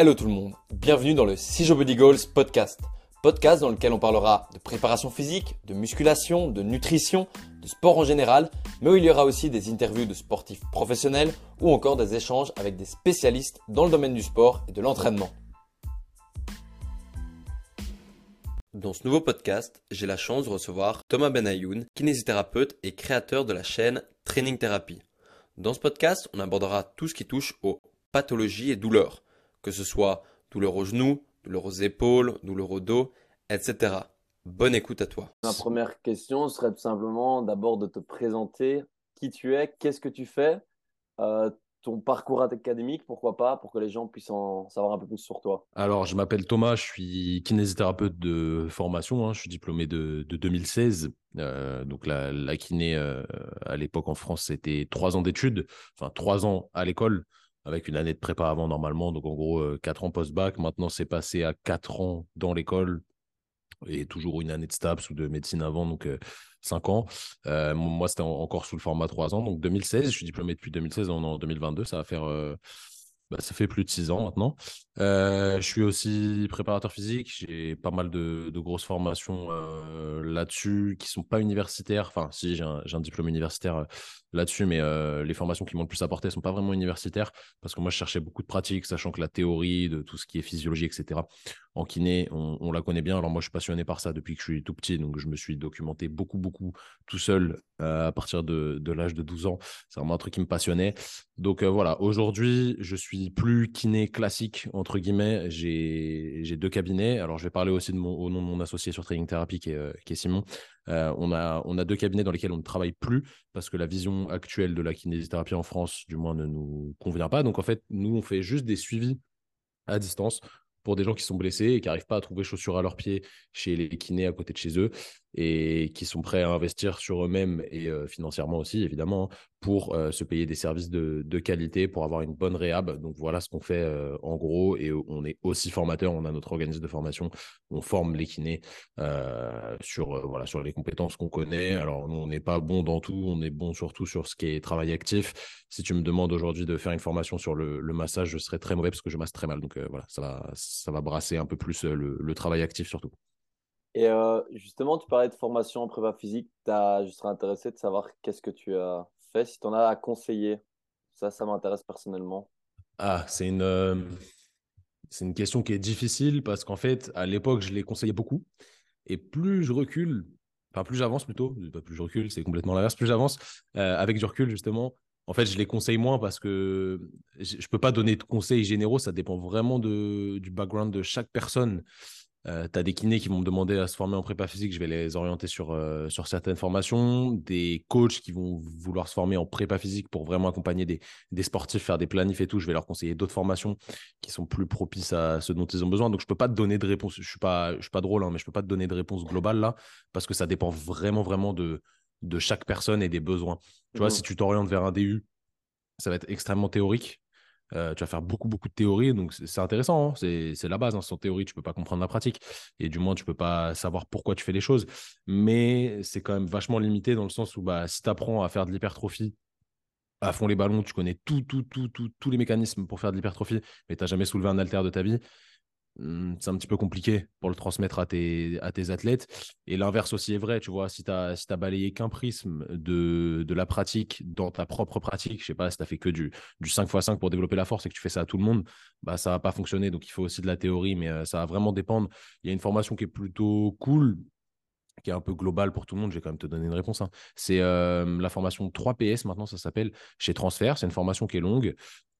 Hello tout le monde, bienvenue dans le Joe Body Goals podcast. Podcast dans lequel on parlera de préparation physique, de musculation, de nutrition, de sport en général, mais où il y aura aussi des interviews de sportifs professionnels ou encore des échanges avec des spécialistes dans le domaine du sport et de l'entraînement. Dans ce nouveau podcast, j'ai la chance de recevoir Thomas Benayoun, kinésithérapeute et créateur de la chaîne Training Therapy. Dans ce podcast, on abordera tout ce qui touche aux pathologies et douleurs que ce soit douleur aux genoux, douleur aux épaules, douleur au dos, etc. Bonne écoute à toi. Ma première question serait tout simplement d'abord de te présenter qui tu es, qu'est-ce que tu fais, euh, ton parcours académique, pourquoi pas, pour que les gens puissent en savoir un peu plus sur toi. Alors, je m'appelle Thomas, je suis kinésithérapeute de formation, hein. je suis diplômé de, 2016. Euh, donc, la, la kiné euh, à l'époque en France, c'était trois ans d'études, enfin trois ans à l'école avec une année de prépa avant normalement. Donc en gros, euh, quatre ans post-bac. Maintenant, c'est passé à quatre ans dans l'école et toujours une année de STAPS ou de médecine avant, donc euh, cinq ans. Euh, moi, c'était encore sous le format trois ans. Donc 2016, je suis diplômé depuis 2016, on est en 2022, ça va faire... Bah, ça fait plus de six ans maintenant. Je suis aussi préparateur physique. J'ai pas mal de, grosses formations là-dessus qui sont pas universitaires. Enfin, si, j'ai un, diplôme universitaire là-dessus, mais euh, les formations qui m'ont le plus apporté sont pas vraiment universitaires parce que moi, je cherchais beaucoup de pratiques, sachant que la théorie de tout ce qui est physiologie, etc., en kiné, on, la connaît bien. Alors, moi, je suis passionné par ça depuis que je suis tout petit, donc je me suis documenté beaucoup, beaucoup tout seul euh, à partir de, l'âge de 12 ans. C'est vraiment un truc qui me passionnait. Donc, euh, voilà, aujourd'hui, je suis plus kiné classique, entre guillemets. J'ai deux cabinets. Alors, je vais parler aussi au nom de mon associé sur Training Therapy qui est, est Simon. Euh, on a deux cabinets dans lesquels on ne travaille plus parce que la vision actuelle de la kinésithérapie en France, du moins, ne nous convient pas. Donc, en fait, nous, on fait juste des suivis à distance pour des gens qui sont blessés et qui n'arrivent pas à trouver chaussures à leurs pieds chez les kinés à côté de chez eux et qui sont prêts à investir sur eux-mêmes et financièrement aussi, évidemment, pour euh, se payer des services de, qualité, pour avoir une bonne réhab. Donc voilà ce qu'on fait en gros. Et on est aussi formateur, on a notre organisme de formation, on forme les kinés sur, voilà, sur les compétences qu'on connaît. Alors nous, on n'est pas bon dans tout, on est bon surtout sur ce qui est travail actif. Si tu me demandes aujourd'hui de faire une formation sur le, massage, je serais très mauvais parce que je masse très mal. Donc voilà, ça va, ça va brasser un peu plus le travail actif surtout. Et euh, justement, tu parlais de formation en prépa physique. Je serais intéressé de savoir qu'est-ce que tu as fait, si tu en as à conseiller. Ça, ça m'intéresse personnellement. Ah, c'est une, euh, c'est une question qui est difficile parce qu'en fait, à l'époque, je les conseillais beaucoup. Et plus je recule, enfin plus j'avance plutôt, pas plus je recule, c'est complètement l'inverse, plus j'avance, euh, avec du recul justement, en fait, je les conseille moins parce que je ne peux pas donner de conseils généraux, ça dépend vraiment de, du background de chaque personne. Euh, tu as des kinés qui vont me demander à se former en prépa physique, je vais les orienter sur, euh, sur certaines formations. Des coachs qui vont vouloir se former en prépa physique pour vraiment accompagner des, des sportifs, faire des planifs et tout. Je vais leur conseiller d'autres formations qui sont plus propices à ce dont ils ont besoin. Donc, je ne peux pas te donner de réponse. Je ne suis, pas, je suis pas drôle, hein, mais je ne peux pas te donner de réponse globale là parce que ça dépend vraiment, vraiment de, de chaque personne et des besoins. Tu vois, mmh. si tu t'orientes vers un DU, ça va être extrêmement théorique. Euh, tu vas faire beaucoup, beaucoup de théories. Donc, c'est intéressant. Hein. C'est la base. Hein. Sans théorie, tu ne peux pas comprendre la pratique. Et du moins, tu ne peux pas savoir pourquoi tu fais les choses. Mais c'est quand même vachement limité dans le sens où bah, si tu apprends à faire de l'hypertrophie à fond les ballons, tu connais tout, tout, tout, tout, tous les mécanismes pour faire de l'hypertrophie, mais tu n'as jamais soulevé un haltère de ta vie, c'est un petit peu compliqué pour le transmettre à tes, à tes athlètes. Et l'inverse aussi est vrai, tu vois, si tu as, si as balayé qu'un prisme de, de la pratique dans ta propre pratique, je sais pas, si tu as fait que du, du 5x5 pour développer la force et que tu fais ça à tout le monde, bah, ça va pas fonctionner. Donc il faut aussi de la théorie, mais euh, ça va vraiment dépendre. Il y a une formation qui est plutôt cool, qui est un peu globale pour tout le monde, je vais quand même te donner une réponse. Hein. C'est euh, la formation 3PS, maintenant ça s'appelle chez Transfert. C'est une formation qui est longue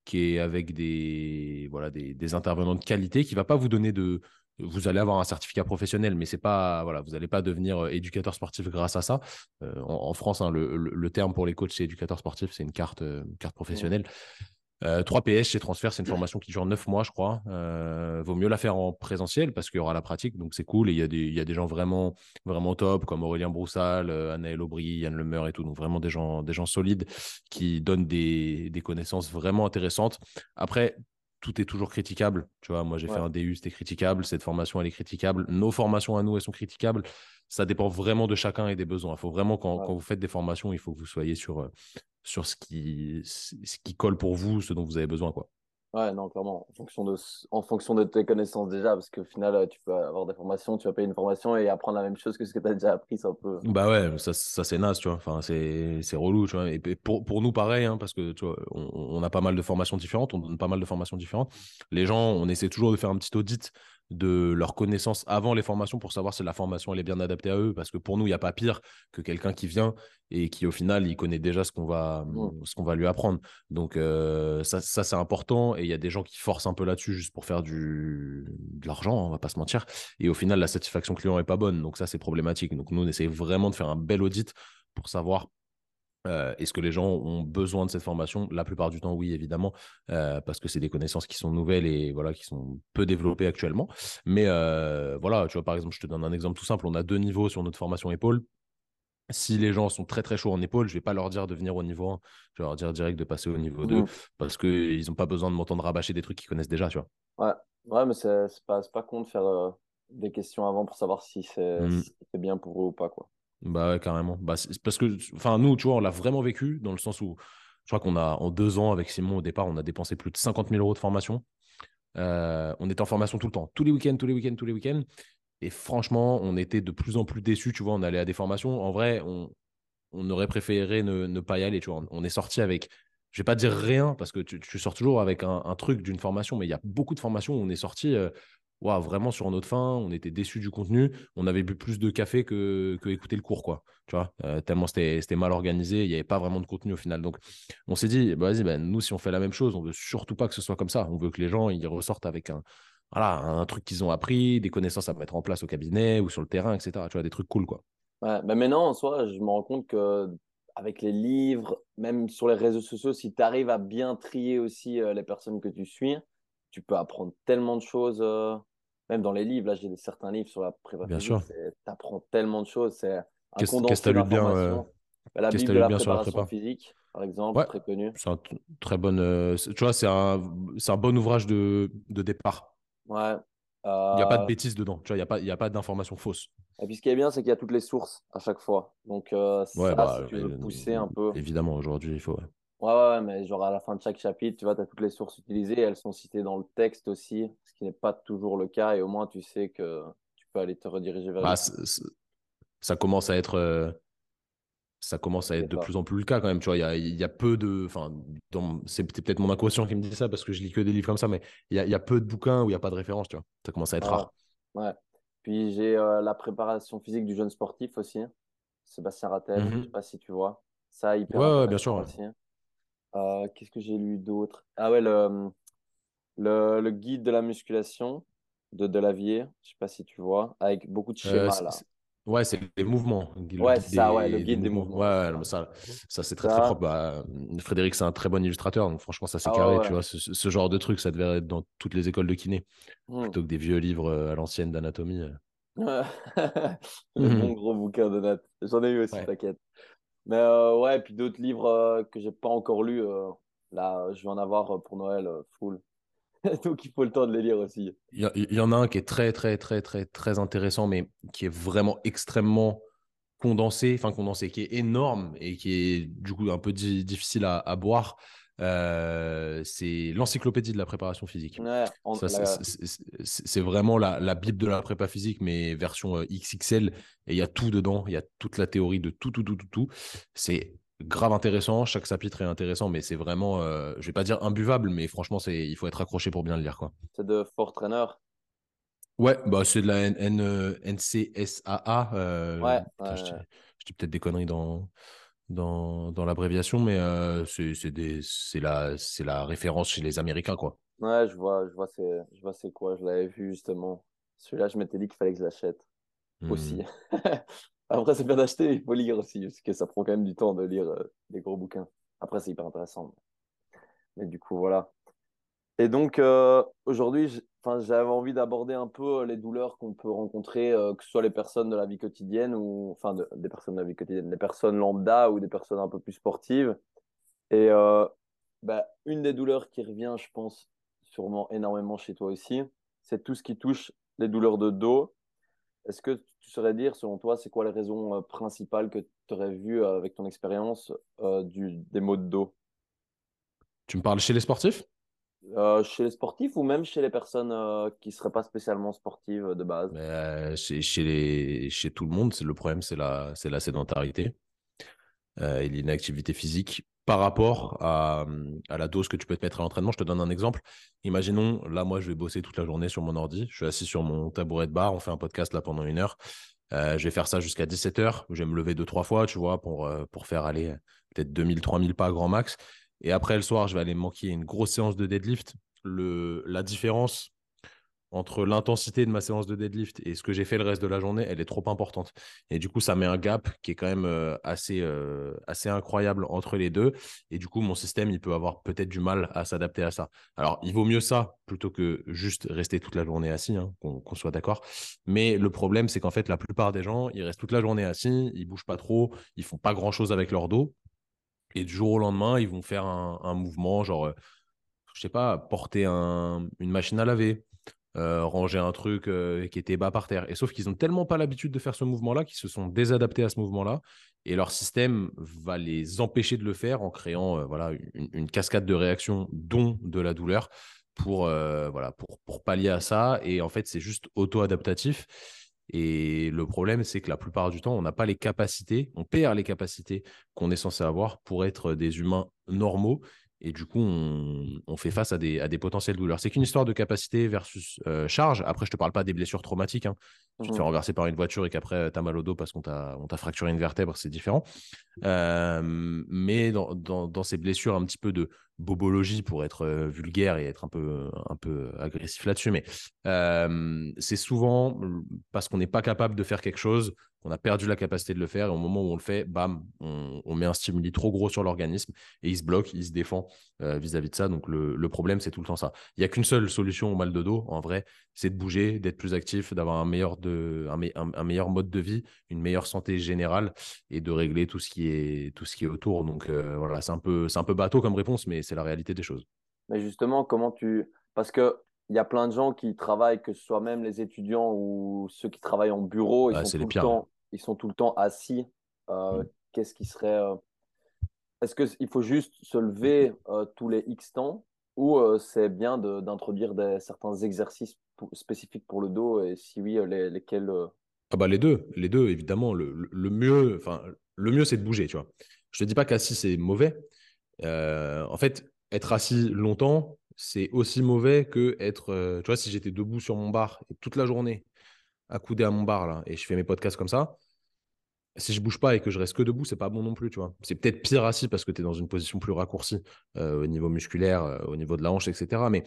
qui est avec des, voilà, des, intervenants de qualité, qui ne va pas vous donner de. Vous allez avoir un certificat professionnel, mais c'est pas, voilà, vous n'allez pas devenir euh, éducateur sportif grâce à ça. Euh, en, France, hein, le, terme pour les coachs, c'est éducateur sportif, c'est une carte, euh, carte professionnelle. 3 PS chez Transfert, c'est une formation qui dure 9 mois, je crois. Euh, vaut mieux la faire en présentiel parce qu'il y aura la pratique, donc c'est cool. Et il y, a des, il y a des gens vraiment, vraiment top, comme Aurélien Broussal, euh, Anaël Aubry, Yann Lemeur et tout. Donc vraiment des gens, des gens solides qui donnent des, des connaissances vraiment intéressantes. Après, tout est toujours critiquable. Tu vois, moi, j'ai fait un DU, c'était critiquable. Cette formation, elle est critiquable. Nos formations à nous, elles sont critiquables. Ça dépend vraiment de chacun et des besoins. Il faut vraiment, quand, quand, vous faites des formations, il faut que vous soyez sur, euh, sur ce qui, ce qui colle pour vous, ce dont vous avez besoin. Quoi. Ouais, non, clairement. En fonction de, en fonction de tes connaissances déjà, parce qu'au final, euh, tu peux avoir des formations, tu vas payer une formation et apprendre la même chose que ce que tu as déjà appris, c'est un peu. Bah ouais, ça, ça c'est naze, tu vois. Enfin, c'est, c'est relou, tu vois. Et pour, pour nous, pareil, hein, parce que tu vois, on, on, a pas mal de formations différentes, on donne pas mal de formations différentes. Les gens, on essaie toujours de faire un petit audit de leurs connaissances avant les formations pour savoir si la formation elle est bien adaptée à eux. Parce que pour nous, il n'y a pas pire que quelqu'un qui vient et qui, au final, il connaît déjà ce qu'on va, mmh. ce qu'on va lui apprendre. Donc, euh, ça, ça c'est important. Et il y a des gens qui forcent un peu là-dessus juste pour faire du, de l'argent, on va pas se mentir. Et au final, la satisfaction client est pas bonne. Donc, ça, c'est problématique. Donc, nous, on essaie vraiment de faire un bel audit pour savoir euh, Est-ce que les gens ont besoin de cette formation? La plupart du temps, oui, évidemment, euh, parce que c'est des connaissances qui sont nouvelles et voilà, qui sont peu développées actuellement. Mais euh, voilà, tu vois, par exemple, je te donne un exemple tout simple. On a deux niveaux sur notre formation épaule. Si les gens sont très très chauds en épaule, je vais pas leur dire de venir au niveau 1, je vais leur dire direct de passer au niveau 2 mmh. parce qu'ils n'ont pas besoin de m'entendre rabâcher des trucs qu'ils connaissent déjà, tu vois. Ouais, ouais mais c'est pas, pas con de faire des questions avant pour savoir si mmh. c'est bien pour eux ou pas. quoi. Bah carrément. Bah, parce que, enfin, nous, tu vois, on l'a vraiment vécu dans le sens où je crois qu'on a, en deux ans, avec Simon, au départ, on a dépensé plus de 50 000 euros de formation. Euh, on était en formation tout le temps, tous les week-ends, tous les week-ends, tous les week-ends. Et franchement, on était de plus en plus déçus. Tu vois, on allait à des formations. En vrai, on, aurait préféré ne, pas y aller. Tu vois, on est sorti avec, je vais pas dire rien parce que tu, sors toujours avec un, truc d'une formation, mais il y a beaucoup de formations où on est sorti. Euh, vraiment sur notre fin, on était déçus du contenu, on avait bu plus de café que, que écouter le cours, quoi. Tu vois, euh, tellement c'était mal organisé, il n'y avait pas vraiment de contenu au final. Donc, on s'est dit, bah, vas-y, ben, nous, si on fait la même chose, on veut surtout pas que ce soit comme ça. On veut que les gens ils ressortent avec un, voilà, un truc qu'ils ont appris, des connaissances à mettre en place au cabinet ou sur le terrain, etc. Tu vois, des trucs cool, quoi. Ouais, ben maintenant, en soi, je me rends compte que avec les livres, même sur les réseaux sociaux, si tu arrives à bien trier aussi euh, les personnes que tu suis, tu peux apprendre tellement de choses. Euh, même dans les livres, là, j'ai certains livres sur la préparation. Tu apprends tellement de choses. C'est un Qu'est-ce que tu as lu bien euh, bah, La Bible de la préparation physique, par exemple, très connu. C'est un très bon. Euh, tu vois, c'est un, un bon ouvrage de, de départ. Ouais. Il n'y a pas de euh, bêtises dedans. Tu vois, il n'y a pas, y a pas d'informations fausses. Et puis ce qui est bien, c'est qu'il y a toutes les sources à chaque fois. Donc, ça, bah, si tu veux pousser un peu. Évidemment, aujourd'hui, il faut. Ouais, ouais, mais genre à la fin de chaque chapitre, tu vois, tu as toutes les sources utilisées, elles sont citées dans le texte aussi, ce qui n'est pas toujours le cas, et au moins tu sais que tu peux aller te rediriger vers. Bah, ça commence à être, euh, ça commence à être de plus en plus le cas quand même, tu vois. Il y a, y a, peu de, enfin, c'est peut-être mon inconscient qui me dit ça parce que je lis que des livres comme ça, mais il y a, y a, peu de bouquins où il n'y a pas de référence, tu vois. Ça commence à être rare. Ouais. Puis j'ai euh, la préparation physique du jeune sportif aussi, Sébastien Rattel, je ne mmh sais pas si tu vois. Ça, hyper ouais, bien sûr. Euh, qu'est-ce que j'ai lu d'autre? Ah ouais, le, le, guide de la musculation de Delavier, je sais pas si tu vois, avec beaucoup de euh, schémas là. Ouais, c'est les mouvements. ouais, c'est ça, ouais, le guide des, mouvements. Ouais, ça, ça c'est très très propre. Bah, Frédéric, c'est un très bon illustrateur, donc franchement, ça c'est ah carré. Tu vois, ce, genre de truc, ça devrait être dans toutes les écoles de kiné, mmh. plutôt que des vieux livres euh, à l'ancienne d'anatomie. le mmh. bon gros bouquin de Nat. J'en ai eu aussi, t'inquiète. Mais euh, ouais, puis d'autres livres euh, que j'ai pas encore lus. Euh, là, je vais en avoir pour Noël full. Donc il faut le temps de les lire aussi. Il y, en a un qui est très, très, très, très, très intéressant, mais qui est vraiment extrêmement condensé, enfin condensé, qui est énorme et qui est du coup un peu difficile à boire. Euh, c'est l'encyclopédie de la préparation physique. c'est vraiment la, Bible de la prépa physique, mais version euh, XXL. Et il y a tout dedans. Il y a toute la théorie de tout, tout, tout, tout, tout. C'est grave intéressant. Chaque chapitre est intéressant, mais c'est vraiment, euh, je vais pas dire imbuvable, mais franchement, c'est, il faut être accroché pour bien le lire. Quoi. C'est de Fort Trainer? Ouais, bah c'est de la NCSAA. ouais, je dis peut-être des conneries dans, dans, dans l'abréviation, mais euh, c'est la, la référence chez les Américains, quoi. Ouais, je vois, je vois c'est quoi. Je l'avais vu justement. Celui-là, je m'étais dit qu'il fallait que je l'achète aussi. Hmm. Après, c'est bien d'acheter, il faut lire aussi, parce que ça prend quand même du temps de lire euh, des gros bouquins. Après, c'est hyper intéressant. Mais du coup, voilà. Et donc, euh, aujourd'hui, j'avais envie d'aborder un peu euh, les douleurs qu'on peut rencontrer, euh, que ce soit les personnes de la vie quotidienne ou, enfin, des personnes de la vie quotidienne, les personnes lambda ou des personnes un peu plus sportives. Et bah, une des douleurs qui revient, je pense, sûrement énormément chez toi aussi, c'est tout ce qui touche les douleurs de dos. Est-ce que tu saurais dire, selon toi, c'est quoi les raisons principales que tu aurais vues avec ton expérience des maux de dos? Tu me parles chez les sportifs? Euh, chez les sportifs ou même chez les personnes euh, qui ne seraient pas spécialement sportives de base? Euh, chez, chez, les, chez tout le monde, le problème, c'est la, la sédentarité et l'inactivité physique par rapport à, à, la dose que tu peux te mettre à l'entraînement. Je te donne un exemple. Imaginons, là, moi, je vais bosser toute la journée sur mon ordi. Je suis assis sur mon tabouret de bar. On fait un podcast là pendant une heure. je vais faire ça jusqu'à 17h. Je vais me lever deux, trois fois, tu vois, pour, pour faire aller peut-être 2000, 3000 pas grand max. Et après, le soir, je vais aller manquer une grosse séance de deadlift. Le, la différence entre l'intensité de ma séance de deadlift et ce que j'ai fait le reste de la journée, elle est trop importante. Et du coup, ça met un gap qui est quand même euh, assez, euh, assez incroyable entre les deux. Et du coup, mon système, il peut avoir peut-être du mal à s'adapter à ça. Alors, il vaut mieux ça plutôt que juste rester toute la journée assis, hein, qu'on soit d'accord. Mais le problème, c'est qu'en fait, la plupart des gens, ils restent toute la journée assis, ils bougent pas trop, ils font pas grand-chose avec leur dos. Et du jour au lendemain, ils vont faire un, mouvement, genre, je euh, je sais pas, porter une machine à laver, euh, ranger un truc euh, qui était bas par terre. Et sauf qu'ils n'ont tellement pas l'habitude de faire ce mouvement-là qu'ils se sont désadaptés à ce mouvement-là. Et leur système va les empêcher de le faire en créant voilà, une, cascade de réactions, dont de la douleur, pour, voilà, pour, pour pallier à ça. Et en fait, c'est juste auto-adaptatif. Et le problème, c'est que la plupart du temps, on n'a pas les capacités, on perd les capacités qu'on est censé avoir pour être des humains normaux. Et du coup, on, fait face à des, à des potentielles douleurs. C'est qu'une histoire de capacité versus euh, charge. Après, je ne te parle pas des blessures traumatiques. Hein. Tu te fais mmh renverser par une voiture et qu'après, tu as mal au dos parce qu'on t'a fracturé une vertèbre, c'est différent. Euh, mais dans, dans, ces blessures un petit peu de bobologie, pour être euh, vulgaire et être un peu, un peu agressif là-dessus, mais c'est souvent parce qu'on n'est pas capable de faire quelque chose on a perdu la capacité de le faire. Et au moment où on le fait, bam, on, met un stimuli trop gros sur l'organisme et il se bloque, il se défend euh, vis-à-vis de ça. Donc le, problème, c'est tout le temps ça. Il n'y a qu'une seule solution au mal de dos, en vrai, c'est de bouger, d'être plus actif, d'avoir un meilleur, un, meilleur mode de vie, une meilleure santé générale et de régler tout ce qui est, tout ce qui est autour. Donc euh, voilà, c'est un, peu, un peu bateau comme réponse, mais c'est la réalité des choses. Mais justement, comment tu. Parce que il y a plein de gens qui travaillent, que ce soit même les étudiants ou ceux qui travaillent en bureau, ils, sont, tout le temps, ils sont tout le temps assis. Euh, mm. Qu'est-ce qui serait. Euh, est-ce qu'il faut juste se lever euh, tous les X temps ou c'est bien d'introduire certains exercices spécifiques pour le dos et si oui, lesquels ah bah les deux, les deux évidemment. Le, le mieux, enfin le mieux c'est de bouger, tu vois. Je te dis pas qu'assis c'est mauvais. en fait, être assis longtemps, c'est aussi mauvais que être. tu vois, si j'étais debout sur mon bar toute la journée, accoudé à mon bar là, et je fais mes podcasts comme ça, si je bouge pas et que je reste que debout, c'est pas bon non plus, tu vois. C'est peut-être pire assis parce que tu es dans une position plus raccourcie euh, au niveau musculaire, euh, au niveau de la hanche, etc. Mais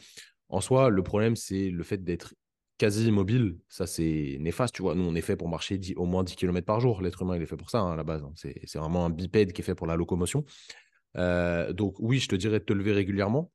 en soi, le problème, c'est le fait d'être quasi immobile. Ça, c'est néfaste, tu vois. Nous, on est fait pour marcher au moins 10 km par jour. L'être humain, il est fait pour ça, hein, à la base. Hein. C'est vraiment un bipède qui est fait pour la locomotion. Euh, donc, oui, je te dirais de te lever régulièrement.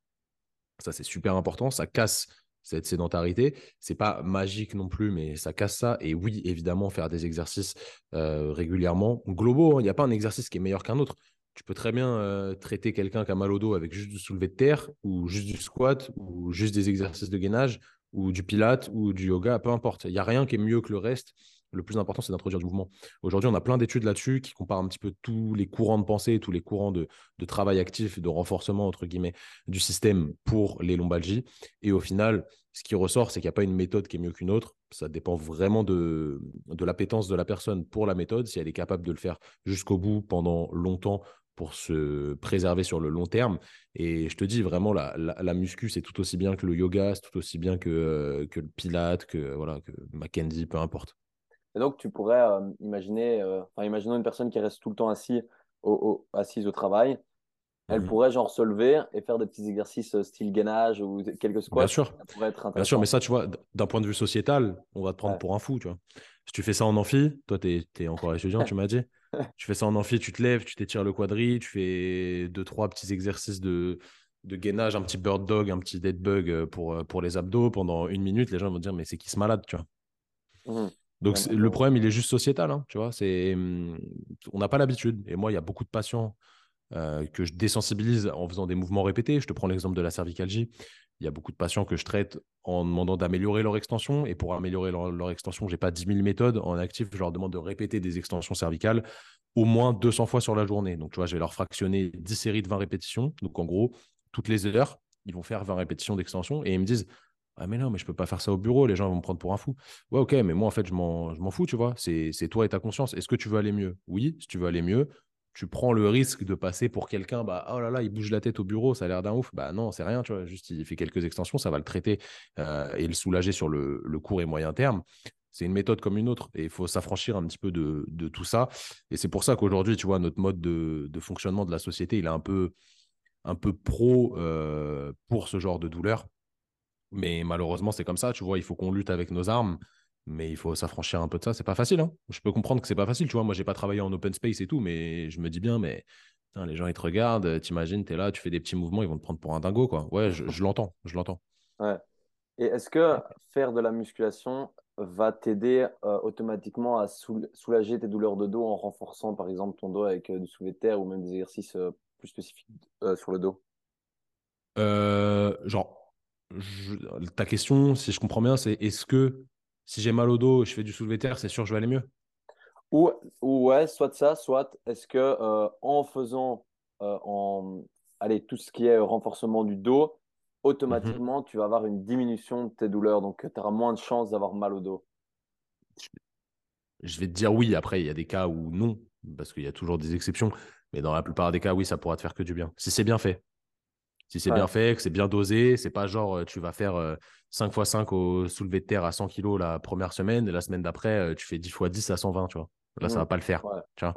Ça, c'est super important. Ça casse cette sédentarité. C'est pas magique non plus, mais ça casse ça. Et oui, évidemment, faire des exercices euh, régulièrement, globaux. Il n'y a pas un exercice qui est meilleur qu'un autre. Tu peux très bien euh, traiter quelqu'un qui a mal au dos avec juste du soulevé de terre, ou juste du squat, ou juste des exercices de gainage, ou du pilate, ou du yoga, peu importe. Il n'y a rien qui est mieux que le reste le plus important, c'est d'introduire du mouvement. Aujourd'hui, on a plein d'études là-dessus qui comparent un petit peu tous les courants de pensée, tous les courants de, travail actif, de renforcement, entre guillemets, du système pour les lombalgies. Et au final, ce qui ressort, c'est qu'il n'y a pas une méthode qui est mieux qu'une autre. Ça dépend vraiment de, de l'appétence de la personne pour la méthode, si elle est capable de le faire jusqu'au bout pendant longtemps pour se préserver sur le long terme. Et je te dis vraiment, la, la, muscu, c'est tout aussi bien que le yoga, c'est tout aussi bien que, euh, que le pilate, que, voilà, que Mackenzie, peu importe. Et donc, tu pourrais euh, imaginer, euh, enfin, imaginons une personne qui reste tout le temps assis au, assise au travail. Elle mmh pourrait genre se lever et faire des petits exercices euh, style gainage ou quelques squats. Bien sûr. Bien sûr, mais ça, tu vois, d'un point de vue sociétal, on va te prendre pour un fou, tu vois. Si tu fais ça en amphi, toi, tu es, encore étudiant, tu m'as dit. tu fais ça en amphi, tu te lèves, tu t'étires le quadri, tu fais deux, trois petits exercices de, de gainage, un petit bird dog, un petit dead bug pour, pour les abdos pendant une minute. Les gens vont dire, mais c'est qui ce malade, tu vois. Mmh donc le problème, il est juste sociétal, hein, tu vois. C'est, on n'a pas l'habitude. Et moi, il y a beaucoup de patients euh, que je désensibilise en faisant des mouvements répétés. Je te prends l'exemple de la cervicalgie. Il y a beaucoup de patients que je traite en demandant d'améliorer leur extension. Et pour améliorer leur, extension, je n'ai pas 10 000 méthodes. En actif, je leur demande de répéter des extensions cervicales au moins 200 fois sur la journée. Donc, tu vois, je vais leur fractionner 10 séries de 20 répétitions. Donc, en gros, toutes les heures, ils vont faire 20 répétitions d'extension et ils me disent ah, mais non, mais je peux pas faire ça au bureau, les gens vont me prendre pour un fou. Ouais, ok, mais moi, en fait, je m'en fous, tu vois. C'est toi et ta conscience. Est-ce que tu veux aller mieux? Oui, si tu veux aller mieux, tu prends le risque de passer pour quelqu'un, bah, oh là là, il bouge la tête au bureau, ça a l'air d'un ouf. Bah non, c'est rien, tu vois. Juste, il fait quelques extensions, ça va le traiter euh, et le soulager sur le, court et moyen terme. C'est une méthode comme une autre et il faut s'affranchir un petit peu de, tout ça. Et c'est pour ça qu'aujourd'hui, tu vois, notre mode de, fonctionnement de la société, il est un peu, un peu pro euh, pour ce genre de douleur. Mais malheureusement, c'est comme ça, tu vois, il faut qu'on lutte avec nos armes, mais il faut s'affranchir un peu de ça. C'est pas facile, hein. Je peux comprendre que c'est pas facile, tu vois. Moi, j'ai pas travaillé en open space et tout, mais je me dis bien, mais les gens, ils te regardent, t'imagines, t'es là, tu fais des petits mouvements, ils vont te prendre pour un dingo, quoi. Ouais, je, l'entends, je l'entends. Ouais. Et est-ce que faire de la musculation va t'aider euh, automatiquement à soulager tes douleurs de dos en renforçant, par exemple, ton dos avec euh, du soulevé de terre ou même des exercices euh, plus spécifiques sur le dos? Genre, ta question, si je comprends bien, c'est est-ce que si j'ai mal au dos, je fais du soulevé terre, c'est sûr que je vais aller mieux? Ou, ouais, soit ça, soit est-ce que euh, en faisant euh, en, allez, tout ce qui est renforcement du dos, automatiquement, tu vas avoir une diminution de tes douleurs, donc tu auras moins de chances d'avoir mal au dos. Je vais te dire oui, après, il y a des cas où non, parce qu'il y a toujours des exceptions, mais dans la plupart des cas, oui, ça pourra te faire que du bien, si c'est bien fait. Si c'est bien fait, que c'est bien dosé, c'est pas genre euh, tu vas faire 5 x 5 au soulevé de terre à 100 kg la première semaine et la semaine d'après, euh, tu fais 10 x 10 à 120, tu vois. Là, ça mmh. va pas le faire. tu vois.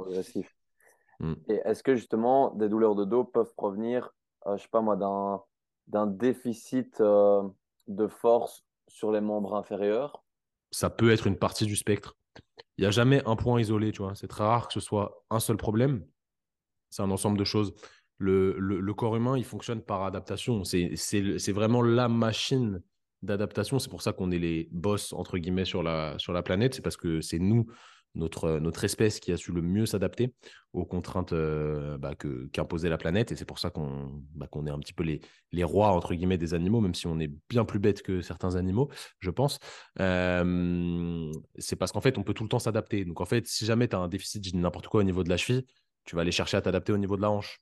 Mmh. Et est-ce que justement des douleurs de dos peuvent provenir, euh, je sais pas moi, d'un, d'un déficit de force sur les membres inférieurs? Ça peut être une partie du spectre. Il n'y a jamais un point isolé, tu vois. C'est très rare que ce soit un seul problème. C'est un ensemble de choses le, corps humain, il fonctionne par adaptation. C'est vraiment la machine d'adaptation. C'est pour ça qu'on est les boss, entre guillemets, sur la, planète. C'est parce que c'est nous, notre, espèce, qui a su le mieux s'adapter aux contraintes euh, bah, qu'imposait la planète. Et c'est pour ça qu'on bah, est un petit peu les, rois, entre guillemets, des animaux, même si on est bien plus bête que certains animaux, je pense. Euh, c'est parce qu'en fait, on peut tout le temps s'adapter. Donc, en fait, si jamais tu as un déficit, n'importe quoi au niveau de la cheville, tu vas aller chercher à t'adapter au niveau de la hanche.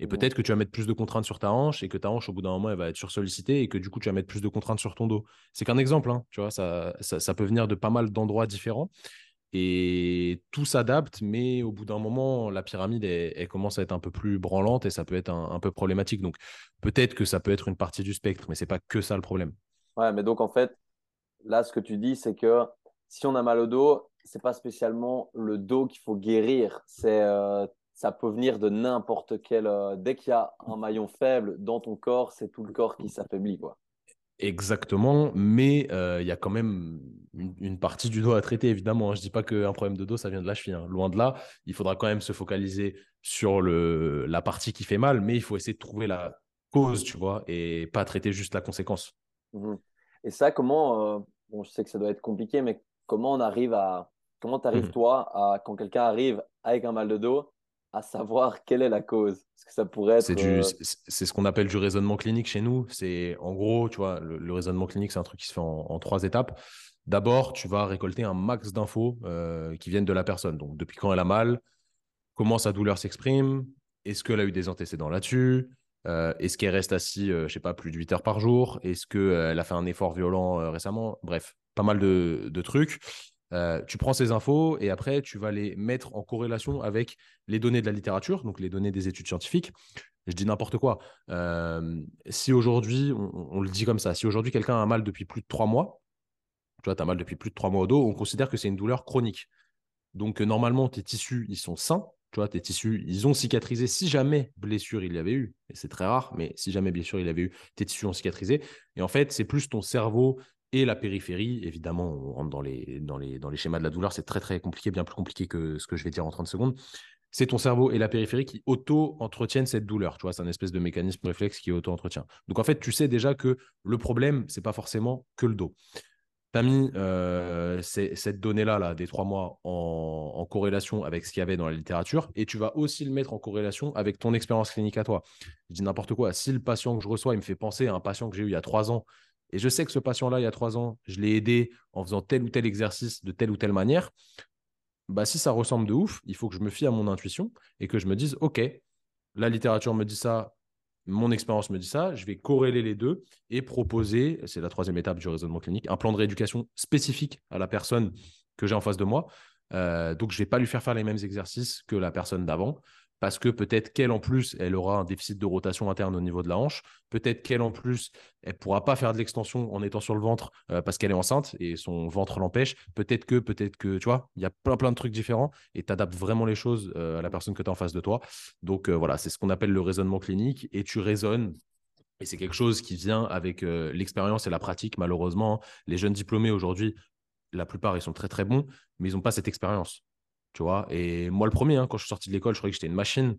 Et peut-être que tu vas mettre plus de contraintes sur ta hanche et que ta hanche, au bout d'un moment, elle va être sursollicitée et que du coup, tu vas mettre plus de contraintes sur ton dos. C'est qu'un exemple, hein, tu vois, ça, ça, peut venir de pas mal d'endroits différents. Et tout s'adapte, mais au bout d'un moment, la pyramide, elle, commence à être un peu plus branlante et ça peut être un, peu problématique. Donc, peut-être que ça peut être une partie du spectre, mais c'est pas que ça le problème. Ouais, mais donc en fait, là, ce que tu dis, c'est que si on a mal au dos, c'est pas spécialement le dos qu'il faut guérir, c'est euh, ça peut venir de n'importe quel. Euh, dès qu'il y a un maillon faible dans ton corps, c'est tout le corps qui s'affaiblit, quoi. Exactement, mais euh, il y a quand même une, partie du dos à traiter, évidemment. Hein. Je ne dis pas qu'un problème de dos, ça vient de la cheville. Hein. Loin de là, il faudra quand même se focaliser sur le, la partie qui fait mal, mais il faut essayer de trouver la cause, tu vois, et pas traiter juste la conséquence. Mmh et ça, comment, euh, bon, je sais que ça doit être compliqué, mais comment on arrive à, comment tu arrives, mmh toi, à, quand quelqu'un arrive avec un mal de dos, à savoir quelle est la cause. Parce que ça pourrait être. Euh, c'est, ce qu'on appelle du raisonnement clinique chez nous. C'est en gros, tu vois, le, raisonnement clinique, c'est un truc qui se fait en, trois étapes. D'abord, tu vas récolter un max d'infos euh, qui viennent de la personne. Donc, depuis quand elle a mal, comment sa douleur s'exprime, est-ce qu'elle a eu des antécédents là-dessus, euh, est-ce qu'elle reste assise, je sais pas, plus de 8 heures par jour, est-ce qu'elle a fait un effort violent récemment, bref, pas mal de, de trucs. Euh, tu prends ces infos et après, tu vas les mettre en corrélation avec les données de la littérature, donc les données des études scientifiques. Je dis n'importe quoi. Euh, si aujourd'hui, on, le dit comme ça, si aujourd'hui quelqu'un a mal depuis plus de trois mois, tu vois, tu as mal depuis plus de trois mois au dos, on considère que c'est une douleur chronique. Donc, euh, normalement, tes tissus, ils sont sains. Tu vois, tes tissus, ils ont cicatrisé si jamais blessure il y avait eu. Et c'est très rare, mais si jamais blessure il y avait eu, tes tissus ont cicatrisé. Et en fait, c'est plus ton cerveau et la périphérie. Évidemment, on rentre dans les, schémas de la douleur, c'est très très compliqué, bien plus compliqué que ce que je vais dire en 30 secondes. C'est ton cerveau et la périphérie qui auto-entretiennent cette douleur. Tu c'est un espèce de mécanisme réflexe qui auto-entretient. Donc en fait, tu sais déjà que le problème, c'est pas forcément que le dos. Tu as mis euh, cette donnée-là, là, des trois mois, en, en corrélation avec ce qu'il y avait dans la littérature, et tu vas aussi le mettre en corrélation avec ton expérience clinique à toi. Je dis n'importe quoi. Si le patient que je reçois, il me fait penser à un patient que j'ai eu il y a trois ans, et je sais que ce patient-là, il y a trois ans, je l'ai aidé en faisant tel ou tel exercice de telle ou telle manière. Bah, si ça ressemble de ouf, il faut que je me fie à mon intuition et que je me dise, OK, la littérature me dit ça, mon expérience me dit ça, je vais corréler les deux et proposer, c'est la troisième étape du raisonnement clinique, un plan de rééducation spécifique à la personne que j'ai en face de moi. Euh, donc, je ne vais pas lui faire faire les mêmes exercices que la personne d'avant parce que peut-être qu'elle, en plus, elle aura un déficit de rotation interne au niveau de la hanche. Peut-être qu'elle, en plus, elle ne pourra pas faire de l'extension en étant sur le ventre euh, parce qu'elle est enceinte et son ventre l'empêche. Peut-être que, peut-être que, tu vois, il y a plein, plein de trucs différents et tu adaptes vraiment les choses euh, à la personne que tu as en face de toi. Donc, voilà, c'est ce qu'on appelle le raisonnement clinique et tu raisonnes et c'est quelque chose qui vient avec l'expérience et la pratique, malheureusement. Les jeunes diplômés aujourd'hui la plupart, ils sont très très bons, mais ils n'ont pas cette expérience. Tu vois Et moi, le premier, hein, quand je suis sorti de l'école, je croyais que j'étais une machine.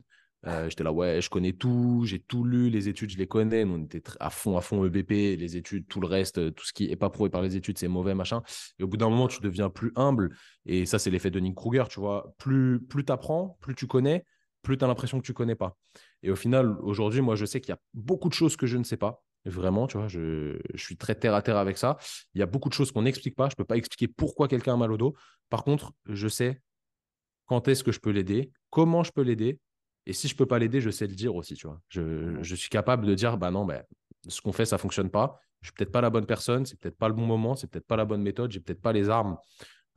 Euh, j'étais là, ouais, je connais tout, j'ai tout lu, les études, je les connais. on était à fond, à fond EBP, les études, tout le reste, tout ce qui est pas prouvé par les études, c'est mauvais, machin. Et au bout d'un moment, tu deviens plus humble. Et ça, c'est l'effet de Nick Kruger, tu vois. Plus, plus tu apprends, plus tu connais, plus tu as l'impression que tu connais pas. Et au final, aujourd'hui, moi, je sais qu'il y a beaucoup de choses que je ne sais pas. Vraiment, tu vois, je, suis très terre à terre avec ça. Il y a beaucoup de choses qu'on n'explique pas. Je ne peux pas expliquer pourquoi quelqu'un a mal au dos. Par contre, je sais quand est-ce que je peux l'aider, comment je peux l'aider. Et si je ne peux pas l'aider, je sais le dire aussi, tu vois. Je, suis capable de dire, bah non, bah, ce qu'on fait, ça ne fonctionne pas. Je ne suis peut-être pas la bonne personne, c'est peut-être pas le bon moment, c'est peut-être pas la bonne méthode, j'ai peut-être pas les armes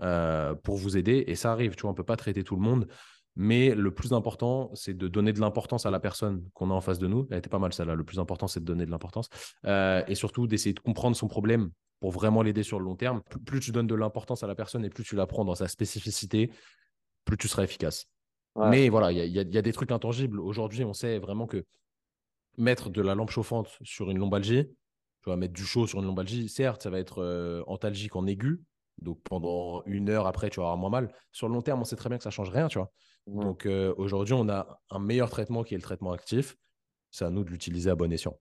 euh, pour vous aider. Et ça arrive, tu vois, on ne peut pas traiter tout le monde. Mais le plus important, c'est de donner de l'importance à la personne qu'on a en face de nous. Elle était pas mal celle-là. Le plus important, c'est de donner de l'importance. Euh, et surtout, d'essayer de comprendre son problème pour vraiment l'aider sur le long terme. Plus, tu donnes de l'importance à la personne et plus tu la prends dans sa spécificité, plus tu seras efficace. Mais voilà, il y, a des trucs intangibles. Aujourd'hui, on sait vraiment que mettre de la lampe chauffante sur une lombalgie, tu vas mettre du chaud sur une lombalgie, certes, ça va être euh, antalgique en aigu, donc pendant une heure après, tu vas avoir moins mal. Sur le long terme, on sait très bien que ça change rien, tu vois. Donc euh, aujourd'hui, on a un meilleur traitement qui est le traitement actif. C'est à nous de l'utiliser à bon escient.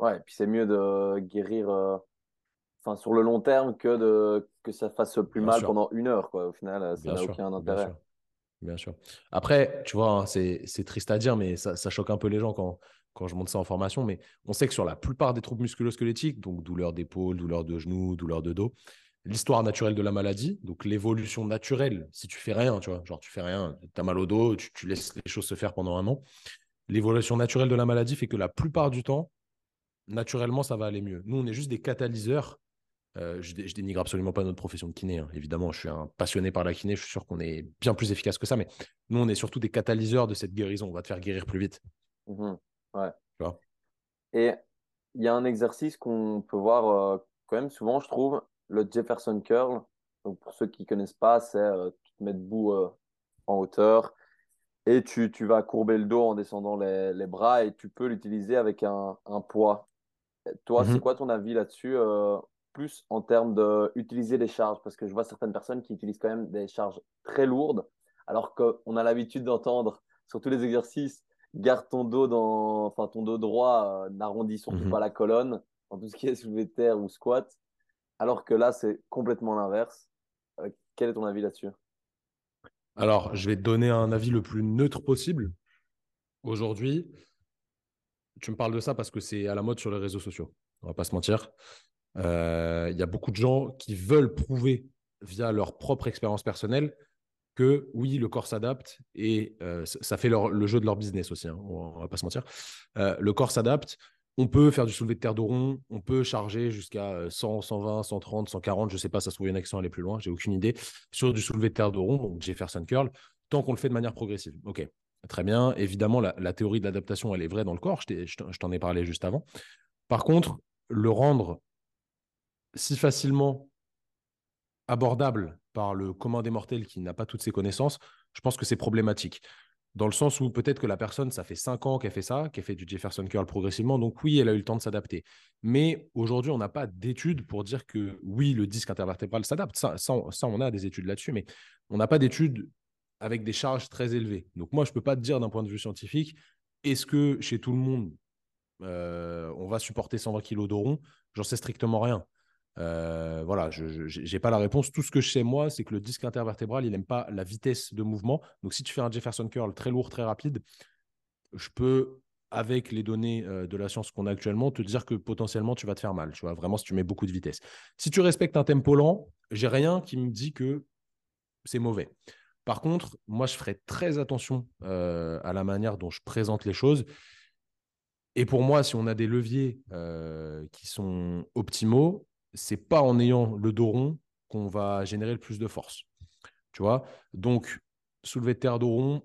Ouais, et puis c'est mieux de guérir euh, enfin, sur le long terme que, de, que ça fasse plus mal pendant une heure. Quoi. Au final, ça n'a aucun intérêt. Bien sûr. Après, tu vois, hein, c'est triste à dire, mais ça, choque un peu les gens quand, quand je monte ça en formation. Mais on sait que sur la plupart des troubles musculo-squelettiques, donc douleur d'épaule, douleur de genou, douleur de dos, l'histoire naturelle de la maladie, donc l'évolution naturelle, si tu fais rien, tu vois, genre tu fais rien, tu as mal au dos, tu, laisses les choses se faire pendant un an, l'évolution naturelle de la maladie fait que la plupart du temps, naturellement, ça va aller mieux. Nous, on est juste des catalyseurs. Euh, je, je, dénigre absolument pas notre profession de kiné. Hein. Évidemment, je suis un passionné par la kiné, je suis sûr qu'on est bien plus efficace que ça, mais nous, on est surtout des catalyseurs de cette guérison. On va te faire guérir plus vite. Mmh ouais. Tu vois? Et il y a un exercice qu'on peut voir euh, quand même souvent, je trouve, le Jefferson Curl. Donc, pour ceux qui ne connaissent pas, c'est euh, tu te mets debout euh, en hauteur et tu, tu, vas courber le dos en descendant les, les bras et tu peux l'utiliser avec un, un, poids. Toi, c'est mhm. quoi ton avis là-dessus Plus en termes d'utiliser les charges, parce que je vois certaines personnes qui utilisent quand même des charges très lourdes, alors qu'on a l'habitude d'entendre sur tous les exercices garde ton dos dans, enfin ton dos droit, n'arrondis surtout mhm. pas la colonne, en tout ce qui est soulevé de terre ou squat alors que là, c'est complètement l'inverse. Euh, quel est ton avis là-dessus? Alors, je vais te donner un avis le plus neutre possible. Aujourd'hui, tu me parles de ça parce que c'est à la mode sur les réseaux sociaux. On va pas se mentir. Euh, il y a beaucoup de gens qui veulent prouver via leur propre expérience personnelle que oui, le corps s'adapte et euh, ça fait le jeu de leur business aussi. Hein, on va pas se mentir. le corps s'adapte. On peut faire du soulevé de terre de rond, on peut charger jusqu'à 100, 120, 130, 140, je ne sais pas, ça se trouve, il y en a qui sont allés plus loin, j'ai aucune idée, sur du soulevé de terre de rond, donc Jefferson Curl, tant qu'on le fait de manière progressive. Ok, très bien. Évidemment, la, théorie de l'adaptation, elle est vraie dans le corps, je t'en ai parlé juste avant. Par contre, le rendre si facilement abordable par le commun des mortels qui n'a pas toutes ses connaissances, je pense que c'est problématique dans le sens où peut-être que la personne, ça fait cinq ans qu'elle fait ça, qu'elle fait du Jefferson Curl progressivement, donc oui, elle a eu le temps de s'adapter. Mais aujourd'hui, on n'a pas d'études pour dire que oui, le disque intervertébral s'adapte. Ça, ça, on a des études là-dessus, mais on n'a pas d'études avec des charges très élevées. Donc moi, je ne peux pas te dire d'un point de vue scientifique, est-ce que chez tout le monde, euh, on va supporter 120 kg de rond J'en sais strictement rien. Euh, voilà, je n'ai pas la réponse. Tout ce que je sais, moi, c'est que le disque intervertébral, il n'aime pas la vitesse de mouvement. Donc, si tu fais un Jefferson curl très lourd, très rapide, je peux, avec les données euh, de la science qu'on a actuellement, te dire que potentiellement, tu vas te faire mal. Tu vois, vraiment, si tu mets beaucoup de vitesse. Si tu respectes un tempo lent, j'ai rien qui me dit que c'est mauvais. Par contre, moi, je ferai très attention euh, à la manière dont je présente les choses Et pour moi, si on a des leviers qui sont optimaux, c'est pas en ayant le dos rond qu'on va générer le plus de force. Tu vois? Donc, soulever de terre dos rond,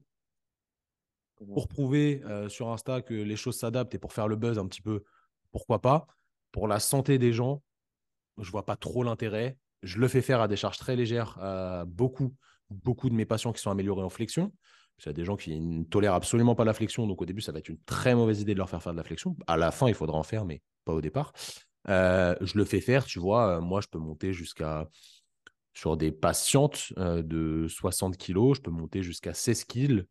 pour prouver sur Insta que les choses s'adaptent et pour faire le buzz un petit peu, pourquoi pas? Pour la santé des gens, je vois pas trop l'intérêt. Je le fais faire à des charges très légères à beaucoup, beaucoup de mes patients qui sont améliorés en flexion. Il y a des gens qui ne tolèrent absolument pas la flexion, donc au début, ça va être une très mauvaise idée de leur faire faire de la flexion. À la fin, il faudra en faire, mais pas au départ. Euh, je le fais faire, tu vois. Euh, moi, je peux monter jusqu'à, sur des patientes euh, de 60 kg, je peux monter jusqu'à 16 kg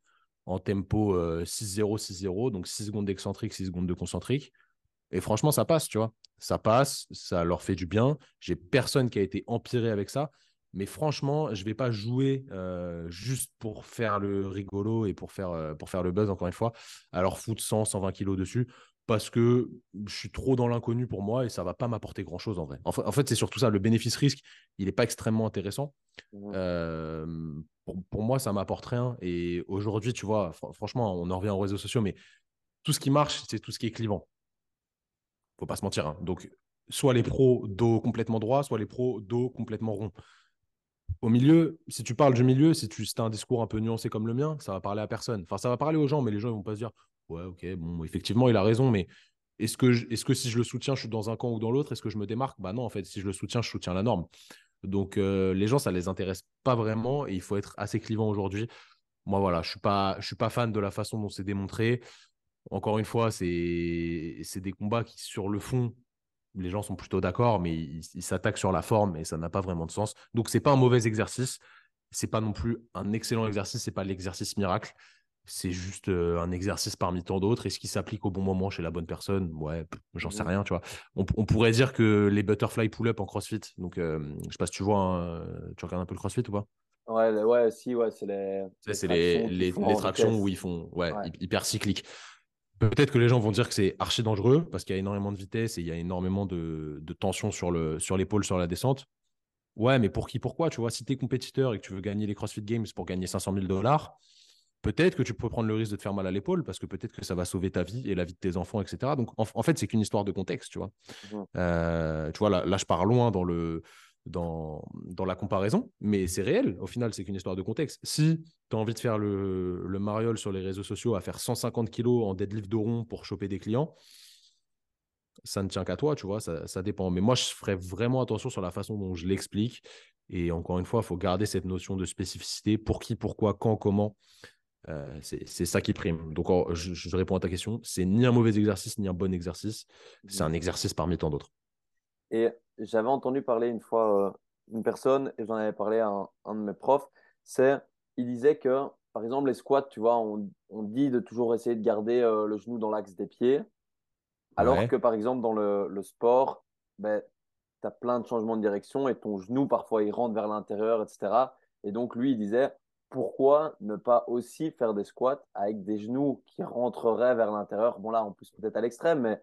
en tempo 6-0, 6-0, donc 6 secondes d'excentrique, 6 secondes de concentrique. Et franchement, ça passe, tu vois. Ça passe, ça leur fait du bien. J'ai personne qui a été empiré avec ça. Mais franchement, je ne vais pas jouer juste pour faire le rigolo et pour faire, pour faire le buzz, encore une fois, alors foutre 100, 120 kilos dessus, parce que je suis trop dans l'inconnu pour moi et ça ne va pas m'apporter grand-chose en vrai. En fait, c'est surtout ça, le bénéfice-risque, il n'est pas extrêmement intéressant. Mmh. pour, moi, ça m'apporte rien. Et aujourd'hui, tu vois, franchement, on en revient aux réseaux sociaux, mais tout ce qui marche, c'est tout ce qui est clivant. faut pas se mentir. Hein. Donc, soit les pros dos complètement droit, soit les pros dos complètement rond au milieu, si tu parles du milieu, si tu as un discours un peu nuancé comme le mien, ça va parler à personne. Enfin, ça va parler aux gens, mais les gens ne vont pas se dire Ouais, ok, bon, effectivement, il a raison, mais est-ce que, est que si je le soutiens, je suis dans un camp ou dans l'autre Est-ce que je me démarque? Bah non, en fait, si je le soutiens, je soutiens la norme. Donc, euh, les gens, ça ne les intéresse pas vraiment et il faut être assez clivant aujourd'hui. Moi, voilà, je suis, suis pas fan de la façon dont c'est démontré. Encore une fois, c'est des combats qui, sur le fond, les gens sont plutôt d'accord, mais ils s'attaquent sur la forme et ça n'a pas vraiment de sens. Donc, c'est pas un mauvais exercice. C'est pas non plus un excellent exercice. C'est pas l'exercice miracle. C'est juste un exercice parmi tant d'autres. Est-ce qu'il s'applique au bon moment chez la bonne personne? Ouais, j'en sais mmh. rien, tu vois. On, pourrait dire que les butterfly pull-up en CrossFit. Donc, euh, je sais pas si tu vois, hein, tu regardes un peu le CrossFit ou pas? Ouais, ouais, si, ouais, c'est les. C'est les, les, tractions où ils font, ouais, hyper cycliques. Peut-être que les gens vont dire que c'est archi dangereux parce qu'il y a énormément de vitesse et il y a énormément de, tension sur l'épaule, sur, sur la descente. Ouais, mais pour qui, pourquoi Tu vois, si tu es compétiteur et que tu veux gagner les CrossFit Games pour gagner 500 000 dollars, peut-être que tu peux prendre le risque de te faire mal à l'épaule parce que peut-être que ça va sauver ta vie et la vie de tes enfants, etc. Donc, en, fait, c'est qu'une histoire de contexte, tu vois. Mmh. Euh, tu vois, là, là, je pars loin dans le, dans, dans la comparaison, mais c'est réel. Au final, c'est qu'une histoire de contexte. Si tu as envie de faire le, le mariole sur les réseaux sociaux à faire 150 kilos en deadlift de rond pour choper des clients, ça ne tient qu'à toi, tu vois, ça, ça, dépend. Mais moi, je ferais vraiment attention sur la façon dont je l'explique. Et encore une fois, il faut garder cette notion de spécificité. Pour qui, pourquoi, quand, comment. Euh, c'est ça qui prime. Donc, je, je, réponds à ta question. C'est ni un mauvais exercice, ni un bon exercice. C'est un exercice parmi tant d'autres. Et j'avais entendu parler une fois euh, une personne, et j'en avais parlé à un, de mes profs, c'est, il disait que, par exemple, les squats, tu vois, on, on dit de toujours essayer de garder euh, le genou dans l'axe des pieds, alors que, par exemple, dans le, le sport, ben, tu as plein de changements de direction et ton genou, parfois, il rentre vers l'intérieur, etc. Et donc, lui, il disait, pourquoi ne pas aussi faire des squats avec des genoux qui rentreraient vers l'intérieur? Bon, là, on pousse peut-être à l'extrême, mais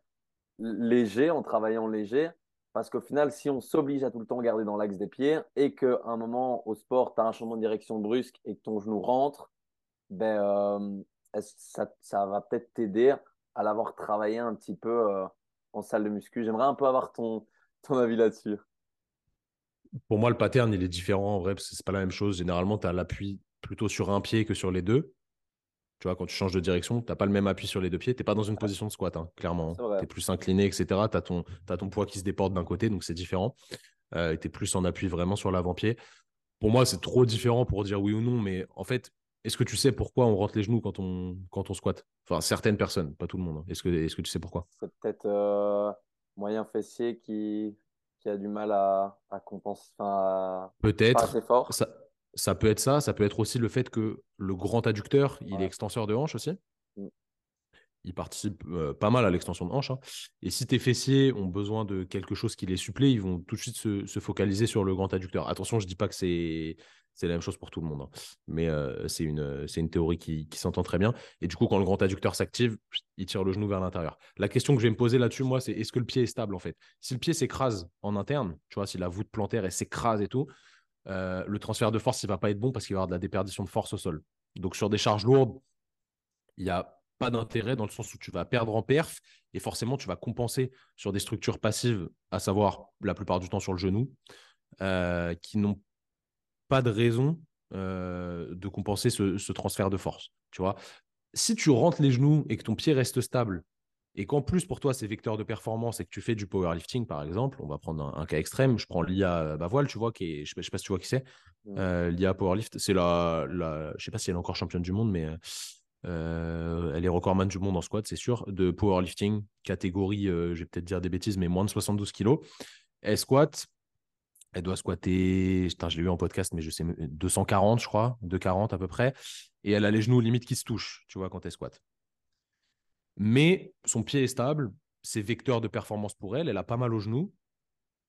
léger, en travaillant léger, parce qu'au final, si on s'oblige à tout le temps garder dans l'axe des pieds et qu'à un moment au sport, tu as un changement de direction brusque et que ton genou rentre, ben, euh, ça, ça, va peut-être t'aider à l'avoir travaillé un petit peu euh, en salle de muscu? J'aimerais un peu avoir ton, ton avis là-dessus. Pour moi, le pattern, il est différent en vrai, parce que ce n'est pas la même chose. Généralement, tu as l'appui plutôt sur un pied que sur les deux. Tu vois, quand tu changes de direction, tu n'as pas le même appui sur les deux pieds. Tu n'es pas dans une position de squat, hein, clairement. Tu es plus incliné, etc. Tu as ton, as ton poids qui se déporte d'un côté, donc c'est différent. Euh, tu es plus en appui vraiment sur l'avant-pied. Pour moi, c'est trop différent pour dire oui ou non, mais en fait, est-ce que tu sais pourquoi on rentre les genoux quand on, quand on squatte? Enfin, certaines personnes, pas tout le monde. Hein. Est-ce que, est que tu sais pourquoi? C'est peut-être euh, moyen fessier qui, qui a du mal à, à compenser. Peut-être. Ça, ça peut être ça, ça peut être aussi le fait que le grand adducteur, il est extenseur de hanche aussi. Mm. Il participe euh, pas mal à l'extension de hanche. Hein. Et si tes fessiers ont besoin de quelque chose qui les supplée, ils vont tout de suite se, focaliser sur le grand adducteur. Attention, je ne dis pas que c'est la même chose pour tout le monde. Hein. Mais euh, c'est une, une théorie qui, qui s'entend très bien. Et du coup, quand le grand adducteur s'active, il tire le genou vers l'intérieur. La question que je vais me poser là-dessus, moi, c'est est-ce que le pied est stable en fait? Si le pied s'écrase en interne, tu vois, si la voûte plantaire s'écrase et tout, euh, le transfert de force, il va pas être bon parce qu'il va y avoir de la déperdition de force au sol. Donc, sur des charges lourdes, il y a pas d'intérêt dans le sens où tu vas perdre en perf et forcément tu vas compenser sur des structures passives, à savoir la plupart du temps sur le genou, euh, qui n'ont pas de raison euh, de compenser ce, transfert de force. Tu vois, si tu rentres les genoux et que ton pied reste stable et qu'en plus pour toi c'est vecteur de performance et que tu fais du powerlifting par exemple, on va prendre un, cas extrême, je prends l'IA Bavoil, tu vois, qui est, je ne sais, pas si tu vois qui c'est, euh, l'IA Powerlift, c'est la, la, je sais pas si elle est encore championne du monde, mais euh, elle est recordman du monde en squat, c'est sûr, de powerlifting, catégorie, euh, je vais peut-être dire des bêtises, mais moins de 72 kilos. Elle squat, elle doit squatter, je l'ai eu en podcast, mais je sais, 240, je crois, 240 à peu près, et elle a les genoux limite qui se touchent, tu vois, quand elle squat. Mais son pied est stable, c'est vecteur de performance pour elle, elle a pas mal aux genoux.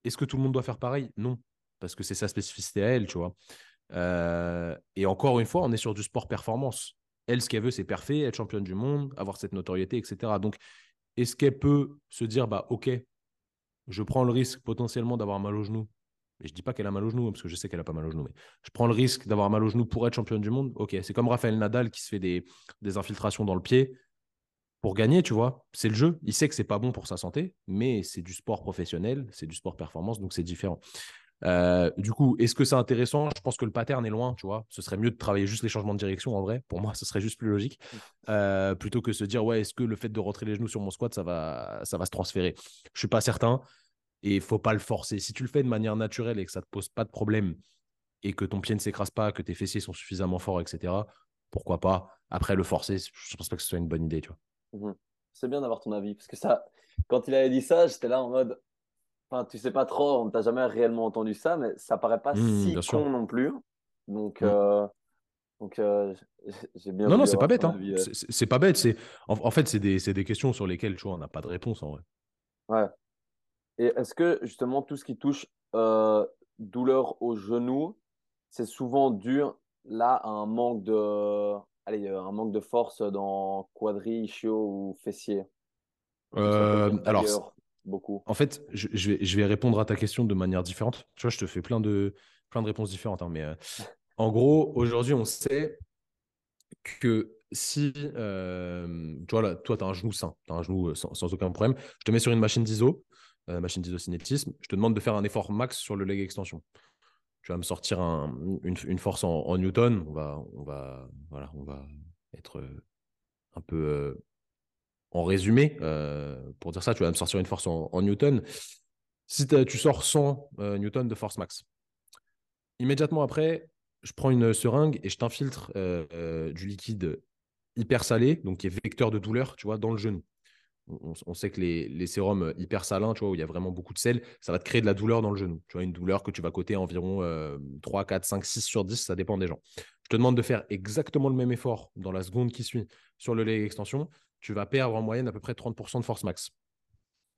Est-ce que tout le monde doit faire pareil? Non, parce que c'est sa spécificité à elle, tu vois. Euh, et encore une fois, on est sur du sport performance. Elle, ce qu'elle veut, c'est parfait, être championne du monde, avoir cette notoriété, etc. Donc, est-ce qu'elle peut se dire, bah, OK, je prends le risque potentiellement d'avoir mal au genou? Et je dis pas qu'elle a mal au genou, parce que je sais qu'elle a pas mal au genou, mais je prends le risque d'avoir mal au genou pour être championne du monde? Ok, c'est comme Raphaël Nadal qui se fait des, des infiltrations dans le pied pour gagner, tu vois. C'est le jeu. Il sait que c'est pas bon pour sa santé, mais c'est du sport professionnel, c'est du sport performance, donc c'est différent. Euh, du coup, est-ce que c'est intéressant? Je pense que le pattern est loin, tu vois. Ce serait mieux de travailler juste les changements de direction en vrai. Pour moi, ce serait juste plus logique. Euh, plutôt que se dire, ouais, est-ce que le fait de rentrer les genoux sur mon squat, ça va, ça va se transférer? Je suis pas certain et il faut pas le forcer. Si tu le fais de manière naturelle et que ça te pose pas de problème et que ton pied ne s'écrase pas, que tes fessiers sont suffisamment forts, etc., pourquoi pas Après, le forcer, je pense pas que ce soit une bonne idée, tu vois. Mmh c'est bien d'avoir ton avis parce que ça, quand il avait dit ça, j'étais là en mode, enfin, tu sais pas trop, on t'a jamais réellement entendu ça, mais ça paraît pas mmh, si con non plus. Donc, mmh. euh, donc euh, j'ai bien. Non, non, c'est pas bête. Hein. C'est pas bête. C'est en, fait, c'est des, des, questions sur lesquelles tu vois, on n'a pas de réponse en vrai. Ouais. Et est-ce que justement tout ce qui touche euh, douleur au genou, c'est souvent dur là à un manque de, allez, un manque de force dans quadri, ischio ou fessier euh, Alors, beaucoup. En fait, je, vais, je vais répondre à ta question de manière différente. Tu vois, je te fais plein de, plein de réponses différentes. Hein, mais euh, en gros, aujourd'hui, on sait que si euh, tu vois, là, toi, tu as un genou sain, tu as un genou sans, sans, aucun problème, je te mets sur une machine d'ISO, euh, machine d'isocinétisme, je te demande de faire un effort max sur le leg extension. Tu vas me sortir une, force en, newton. On va, être euh, un peu euh, en résumé pour dire ça. Tu vas me sortir une force en, newton. Si tu sors 100 newton de force max, immédiatement après, je prends une seringue et je t'infiltre du liquide hyper salé, donc qui est vecteur de douleur, tu vois, dans le genou on, sait que les, sérums hyper salins, tu vois, où il y a vraiment beaucoup de sel, ça va te créer de la douleur dans le genou. Tu vois, une douleur que tu vas coter environ 3, 4, 5, 6 sur 10, ça dépend des gens. Je te demande de faire exactement le même effort dans la seconde qui suit sur le leg extension. Tu vas perdre en moyenne à peu près 30% de force max.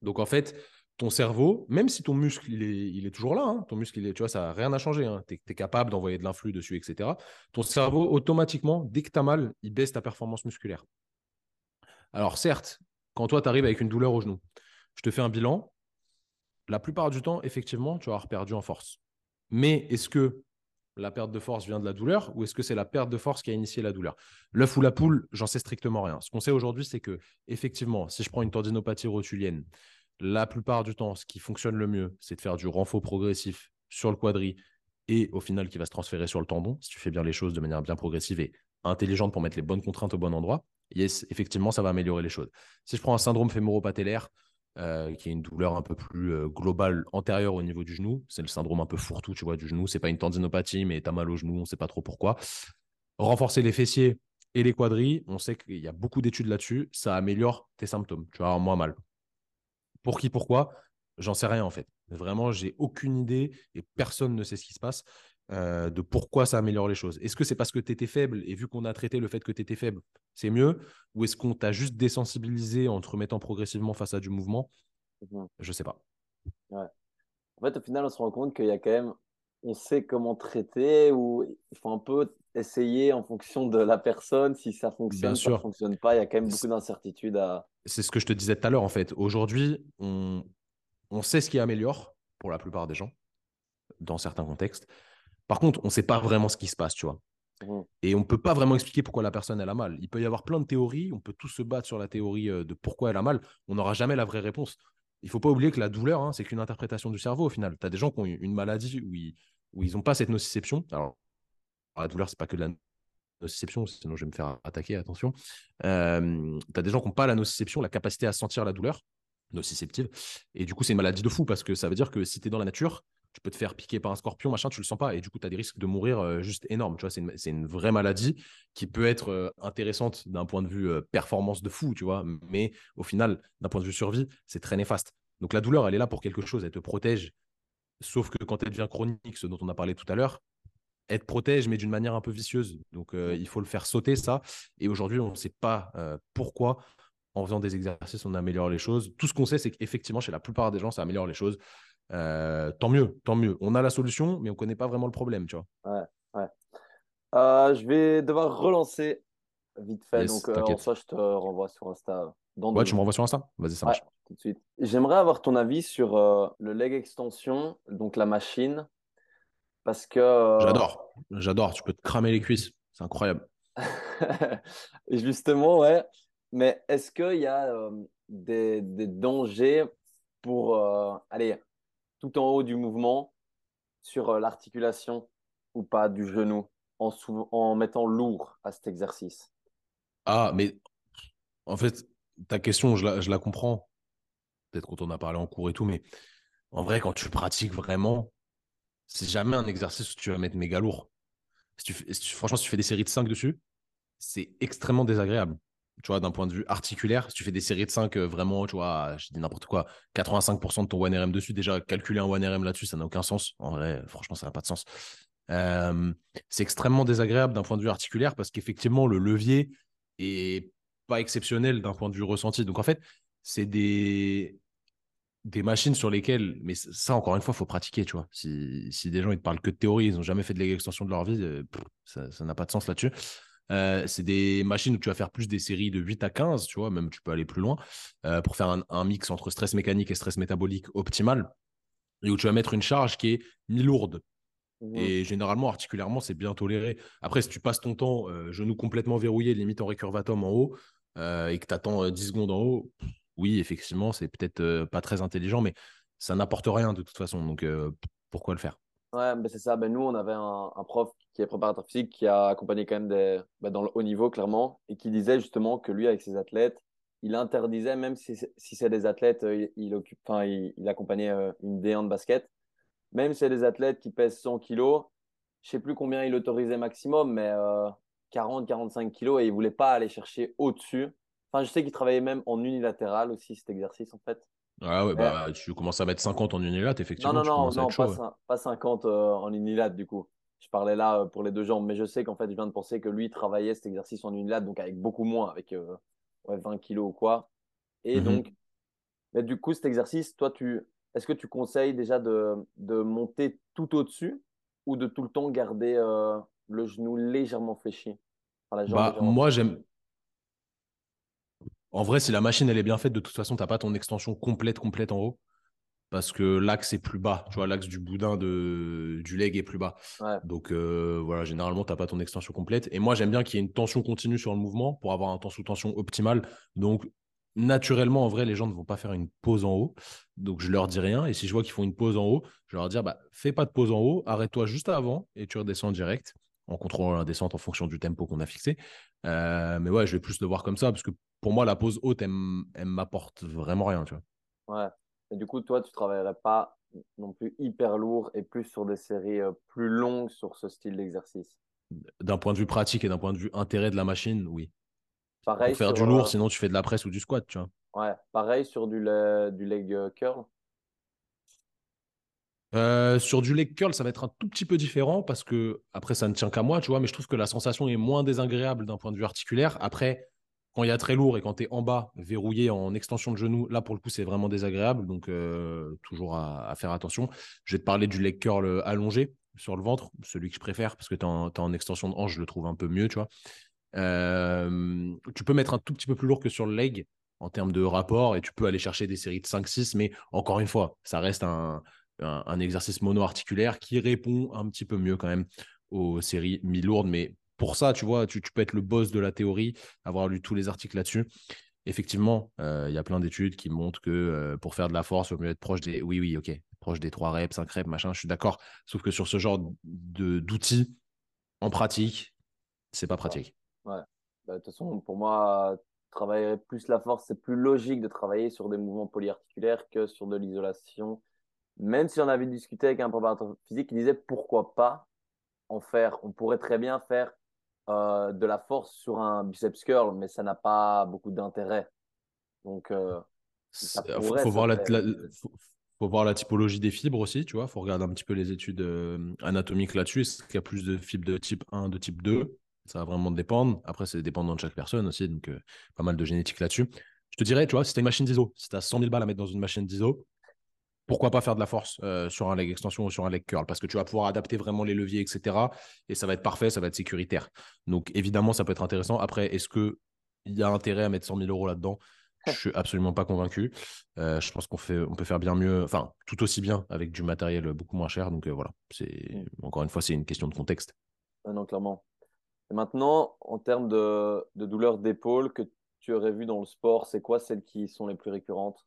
Donc en fait, ton cerveau, même si ton muscle il est, toujours là, hein, ton muscle, il est, tu vois, ça n'a rien à changer. Hein, tu es, capable d'envoyer de l'influx dessus, etc. Ton cerveau, automatiquement, dès que tu as mal, il baisse ta performance musculaire. Alors certes, quand toi, tu arrives avec une douleur au genou, je te fais un bilan. La plupart du temps, effectivement, tu avoir perdu en force. Mais est-ce que la perte de force vient de la douleur ou est-ce que c'est la perte de force qui a initié la douleur? L'œuf ou la poule, j'en sais strictement rien. Ce qu'on sait aujourd'hui, c'est que, effectivement, si je prends une tendinopathie rotulienne, la plupart du temps, ce qui fonctionne le mieux, c'est de faire du renfort progressif sur le quadri et au final qui va se transférer sur le tendon, si tu fais bien les choses de manière bien progressive et intelligente pour mettre les bonnes contraintes au bon endroit yes, effectivement, ça va améliorer les choses. Si je prends un syndrome fémoro-patellaire, euh, qui est une douleur un peu plus euh, globale antérieure au niveau du genou, c'est le syndrome un peu fourre-tout, tu vois, du genou. C'est pas une tendinopathie, mais tu as mal au genou, on ne sait pas trop pourquoi. Renforcer les fessiers et les quadris, on sait qu'il y a beaucoup d'études là-dessus, ça améliore tes symptômes. Tu avoir moins mal. Pour qui, pourquoi? J'en sais rien en fait. Vraiment, j'ai aucune idée et personne ne sait ce qui se passe. Euh, de pourquoi ça améliore les choses. Est-ce que c'est parce que tu étais faible et vu qu'on a traité le fait que tu étais faible, c'est mieux? Ou est-ce qu'on t'a juste désensibilisé en te remettant progressivement face à du mouvement? Mmh Je sais pas. En fait, au final, on se rend compte qu'il y a quand même, on sait comment traiter ou il faut un peu essayer en fonction de la personne. Si ça fonctionne, ça ne fonctionne pas, il y a quand même beaucoup d'incertitudes à. C'est ce que je te disais tout à l'heure en fait. Aujourd'hui, on, on sait ce qui améliore pour la plupart des gens dans certains contextes. Par contre, on ne sait pas vraiment ce qui se passe, tu vois. Mhm. Et on ne peut pas vraiment expliquer pourquoi la personne elle a mal. Il peut y avoir plein de théories, on peut tous se battre sur la théorie euh, de pourquoi elle a mal. On n'aura jamais la vraie réponse. Il ne faut pas oublier que la douleur, hein, c'est qu'une interprétation du cerveau au final. Tu as des gens qui ont une maladie où ils où ils n'ont pas cette nociception. Alors, la douleur, c'est pas que de la nociception, sinon je vais me faire attaquer, attention. Euh, tu as des gens qui n'ont pas la nociception, la capacité à sentir la douleur, nociceptive. Et du coup, c'est une maladie de fou parce que ça veut dire que si tu es dans la nature, tu peux te faire piquer par un scorpion, machin, tu le sens pas. Et du coup, tu as des risques de mourir euh, juste énormes. Tu vois, c'est une, une, vraie maladie qui peut être euh, intéressante d'un point de vue euh, performance de fou, tu vois. Mais au final, d'un point de vue survie, c'est très néfaste. Donc la douleur, elle est là pour quelque chose. Elle te protège. Sauf que quand elle devient chronique, ce dont on a parlé tout à l'heure, elle te protège, mais d'une manière un peu vicieuse. Donc il faut le faire sauter, ça. Et aujourd'hui, on ne sait pas pourquoi en faisant des exercices, on améliore les choses. Tout ce qu'on sait, c'est qu'effectivement, chez la plupart des gens, ça améliore les choses. Euh, tant mieux, tant mieux. On a la solution, mais on ne connaît pas vraiment le problème, tu vois. Ouais, ouais. Euh, je vais devoir relancer vite fait. donc, euh, en soi, je te renvoie sur Insta. Dans ouais, tu me renvoies sur Insta? Vas-y, ça marche. tout de suite. J'aimerais avoir ton avis sur le leg extension, donc la machine. Parce que. J'adore, j'adore. Tu peux te cramer les cuisses. C'est incroyable. Justement, ouais. Mais est-ce qu'il y a des, des, dangers pour aller tout en haut du mouvement sur euh, l'articulation ou pas du genou en, mettant lourd à cet exercice Ah, mais en fait, ta question, je la, comprends. Peut-être quand on a parlé en cours et tout, mais en vrai, quand tu pratiques vraiment, c'est jamais un exercice où tu vas mettre méga lourd. Franchement, si tu fais des séries de 5 dessus, c'est extrêmement désagréable tu vois, d'un point de vue articulaire, si tu fais des séries de 5, euh, vraiment, tu vois, je dis n'importe quoi, 85% de ton 1RM dessus, déjà, calculer un 1RM là-dessus, ça n'a aucun sens. En vrai, franchement, ça n'a pas de sens. C'est extrêmement désagréable d'un point de vue articulaire parce qu'effectivement, le levier est pas exceptionnel d'un point de vue ressenti. Donc, en fait, c'est des, des machines sur lesquelles, mais ça, encore une fois, faut pratiquer, tu vois. Si, si, des gens, ils te parlent que de théorie, ils n'ont jamais fait de l'extension de leur vie, euh, ça n'a pas de sens là-dessus. Euh, c'est des machines où tu vas faire plus des séries de 8 à 15, tu vois, même tu peux aller plus loin, euh, pour faire un, mix entre stress mécanique et stress métabolique optimal, et où tu vas mettre une charge qui est mi-lourde. Mmh. Et généralement, articulairement, c'est bien toléré. Après, si tu passes ton temps euh, genou complètement verrouillé, limite en récurvatum en haut, et que tu attends 10 secondes en haut, oui, effectivement, c'est peut-être pas très intelligent, mais ça n'apporte rien de toute façon. Donc, pourquoi le faire? Ouais, ben c'est ça. Ben nous, on avait un, un, prof qui est préparateur physique, qui a accompagné quand même des, ben dans le haut niveau, clairement, et qui disait justement que lui, avec ses athlètes, il interdisait, même si, si c'est des athlètes, euh, il, occupe, enfin, il, il, accompagnait euh, une D1 de basket, même si c'est des athlètes qui pèsent 100 kilos, je sais plus combien il autorisait maximum, mais euh, 40-45 kilos, et il voulait pas aller chercher au-dessus. Enfin, je sais qu'il travaillait même en unilatéral aussi, cet exercice, en fait. Ah ouais, bah, tu commences à mettre 50 en unilat, effectivement. Non, non, non, pas, pas, 50 euh, en unilat, du coup. Je parlais là euh, pour les deux jambes, mais je sais qu'en fait, je viens de penser que lui travaillait cet exercice en unilat, donc avec beaucoup moins, avec 20 euh, kilos ou quoi. Et mmh donc, mais du coup, cet exercice, toi, tu, est-ce que tu conseilles déjà de, de monter tout au-dessus ou de tout le temps garder le genou légèrement fléchi bah, Moi, j'aime en vrai, si la machine elle est bien faite, de toute façon, tu n'as pas ton extension complète, complète en haut. Parce que l'axe est plus bas. Tu vois, l'axe du boudin de, du leg est plus bas. Donc euh, voilà, généralement, tu n'as pas ton extension complète. Et moi, j'aime bien qu'il y ait une tension continue sur le mouvement pour avoir un temps sous tension optimal. Donc naturellement, en vrai, les gens ne vont pas faire une pause en haut. Donc, je leur dis rien. Et si je vois qu'ils font une pause en haut, je leur dis bah, fais pas de pause en haut, arrête-toi juste avant et tu redescends direct en contrôlant la descente en fonction du tempo qu'on a fixé. Euh, mais ouais, je vais plus le voir comme ça parce que pour moi, la pause haute, elle, m'apporte vraiment rien, tu vois. Ouais. Et du coup, toi, tu travaillerais pas non plus hyper lourd et plus sur des séries euh, plus longues sur ce style d'exercice? D'un point de vue pratique et d'un point de vue intérêt de la machine, oui. Pareil Pour faire du lourd, euh, sinon tu fais de la presse ou du squat, tu vois. Ouais, pareil sur du, du leg euh, curl? Sur du leg curl, ça va être un tout petit peu différent parce que, après, ça ne tient qu'à moi, tu vois, mais je trouve que la sensation est moins désagréable d'un point de vue articulaire. Après, quand il y a très lourd et quand tu es en bas, verrouillé en extension de genou, là pour le coup c'est vraiment désagréable. Donc euh, toujours à, faire attention. Je vais te parler du leg curl euh, allongé sur le ventre, celui que je préfère parce que tu es, en extension de hanche, je le trouve un peu mieux, tu vois. Euh, tu peux mettre un tout petit peu plus lourd que sur le leg en termes de rapport et tu peux aller chercher des séries de 5-6, mais encore une fois, ça reste un, un exercice mono-articulaire qui répond un petit peu mieux quand même aux séries mi-lourdes, mais pour ça, tu vois, tu, peux être le boss de la théorie, avoir lu tous les articles là-dessus. Effectivement, euh, il y a plein d'études qui montrent que euh, pour faire de la force, il vaut mieux être proche des. Oui, oui, ok, proche des 3 reps, 5 reps, machin, je suis d'accord. Sauf que sur ce genre d'outils, en pratique, c'est pas pratique. Ouais. Bah, de toute façon, pour moi, travailler plus la force, c'est plus logique de travailler sur des mouvements polyarticulaires que sur de l'isolation. Même si on avait discuté avec un préparateur physique qui disait pourquoi pas en faire. On pourrait très bien faire euh, de la force sur un biceps curl, mais ça n'a pas beaucoup d'intérêt. Donc, euh, il faut, voir la, faut, voir la typologie des fibres aussi, tu vois. faut regarder un petit peu les études euh, anatomiques là-dessus. Est-ce qu'il y a plus de fibres de type 1, de type 2 Ça va vraiment dépendre. Après, c'est dépendant de chaque personne aussi, donc pas mal de génétique là-dessus. Je te dirais, tu vois, si tu as une machine d'ISO, si tu as 100 000 balles à mettre dans une machine d'ISO, pourquoi pas faire de la force euh, sur un leg extension ou sur un leg curl? Parce que tu vas pouvoir adapter vraiment les leviers, etc. Et ça va être parfait, ça va être sécuritaire. Donc évidemment, ça peut être intéressant. Après, est-ce qu'il y a intérêt à mettre 100 000 euros là-dedans? Je suis absolument pas convaincu. Euh, je pense qu'on fait, on peut faire bien mieux, enfin tout aussi bien avec du matériel beaucoup moins cher. Donc euh, voilà, c'est mm. encore une fois, c'est une question de contexte. non, clairement. Et maintenant, en termes de, de douleurs d'épaule que tu aurais vu dans le sport, c'est quoi celles qui sont les plus récurrentes?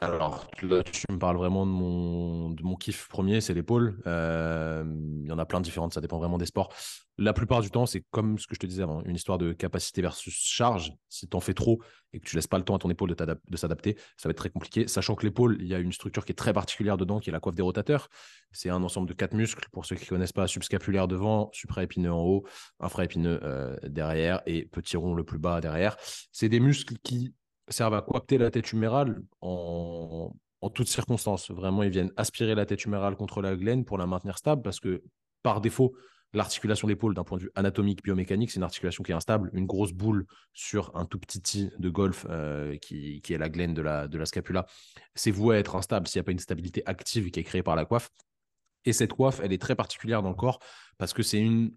Alors, tu me parles vraiment de mon, de mon kiff premier, c'est l'épaule. Euh, il y en a plein de différentes, ça dépend vraiment des sports. La plupart du temps, c'est comme ce que je te disais avant, une histoire de capacité versus charge. Si tu en fais trop et que tu laisses pas le temps à ton épaule de, s'adapter, ça va être très compliqué. Sachant que l'épaule, il y a une structure qui est très particulière dedans, qui est la coiffe des rotateurs. C'est un ensemble de quatre muscles, pour ceux qui ne connaissent pas, subscapulaire devant, supraépineux en haut, infraépineux euh, derrière et petit rond le plus bas derrière. C'est des muscles qui servent à coapter la tête humérale en, toutes circonstances. Vraiment, ils viennent aspirer la tête humérale contre la glaine pour la maintenir stable parce que par défaut, l'articulation d'épaule d'un point de vue anatomique, biomécanique, c'est une articulation qui est instable. Une grosse boule sur un tout petit tee de golf euh, qui, est la glaine de la, de la scapula, c'est voué à être instable s'il n'y a pas une stabilité active qui est créée par la coiffe. Et cette coiffe, elle est très particulière dans le corps parce que c'est une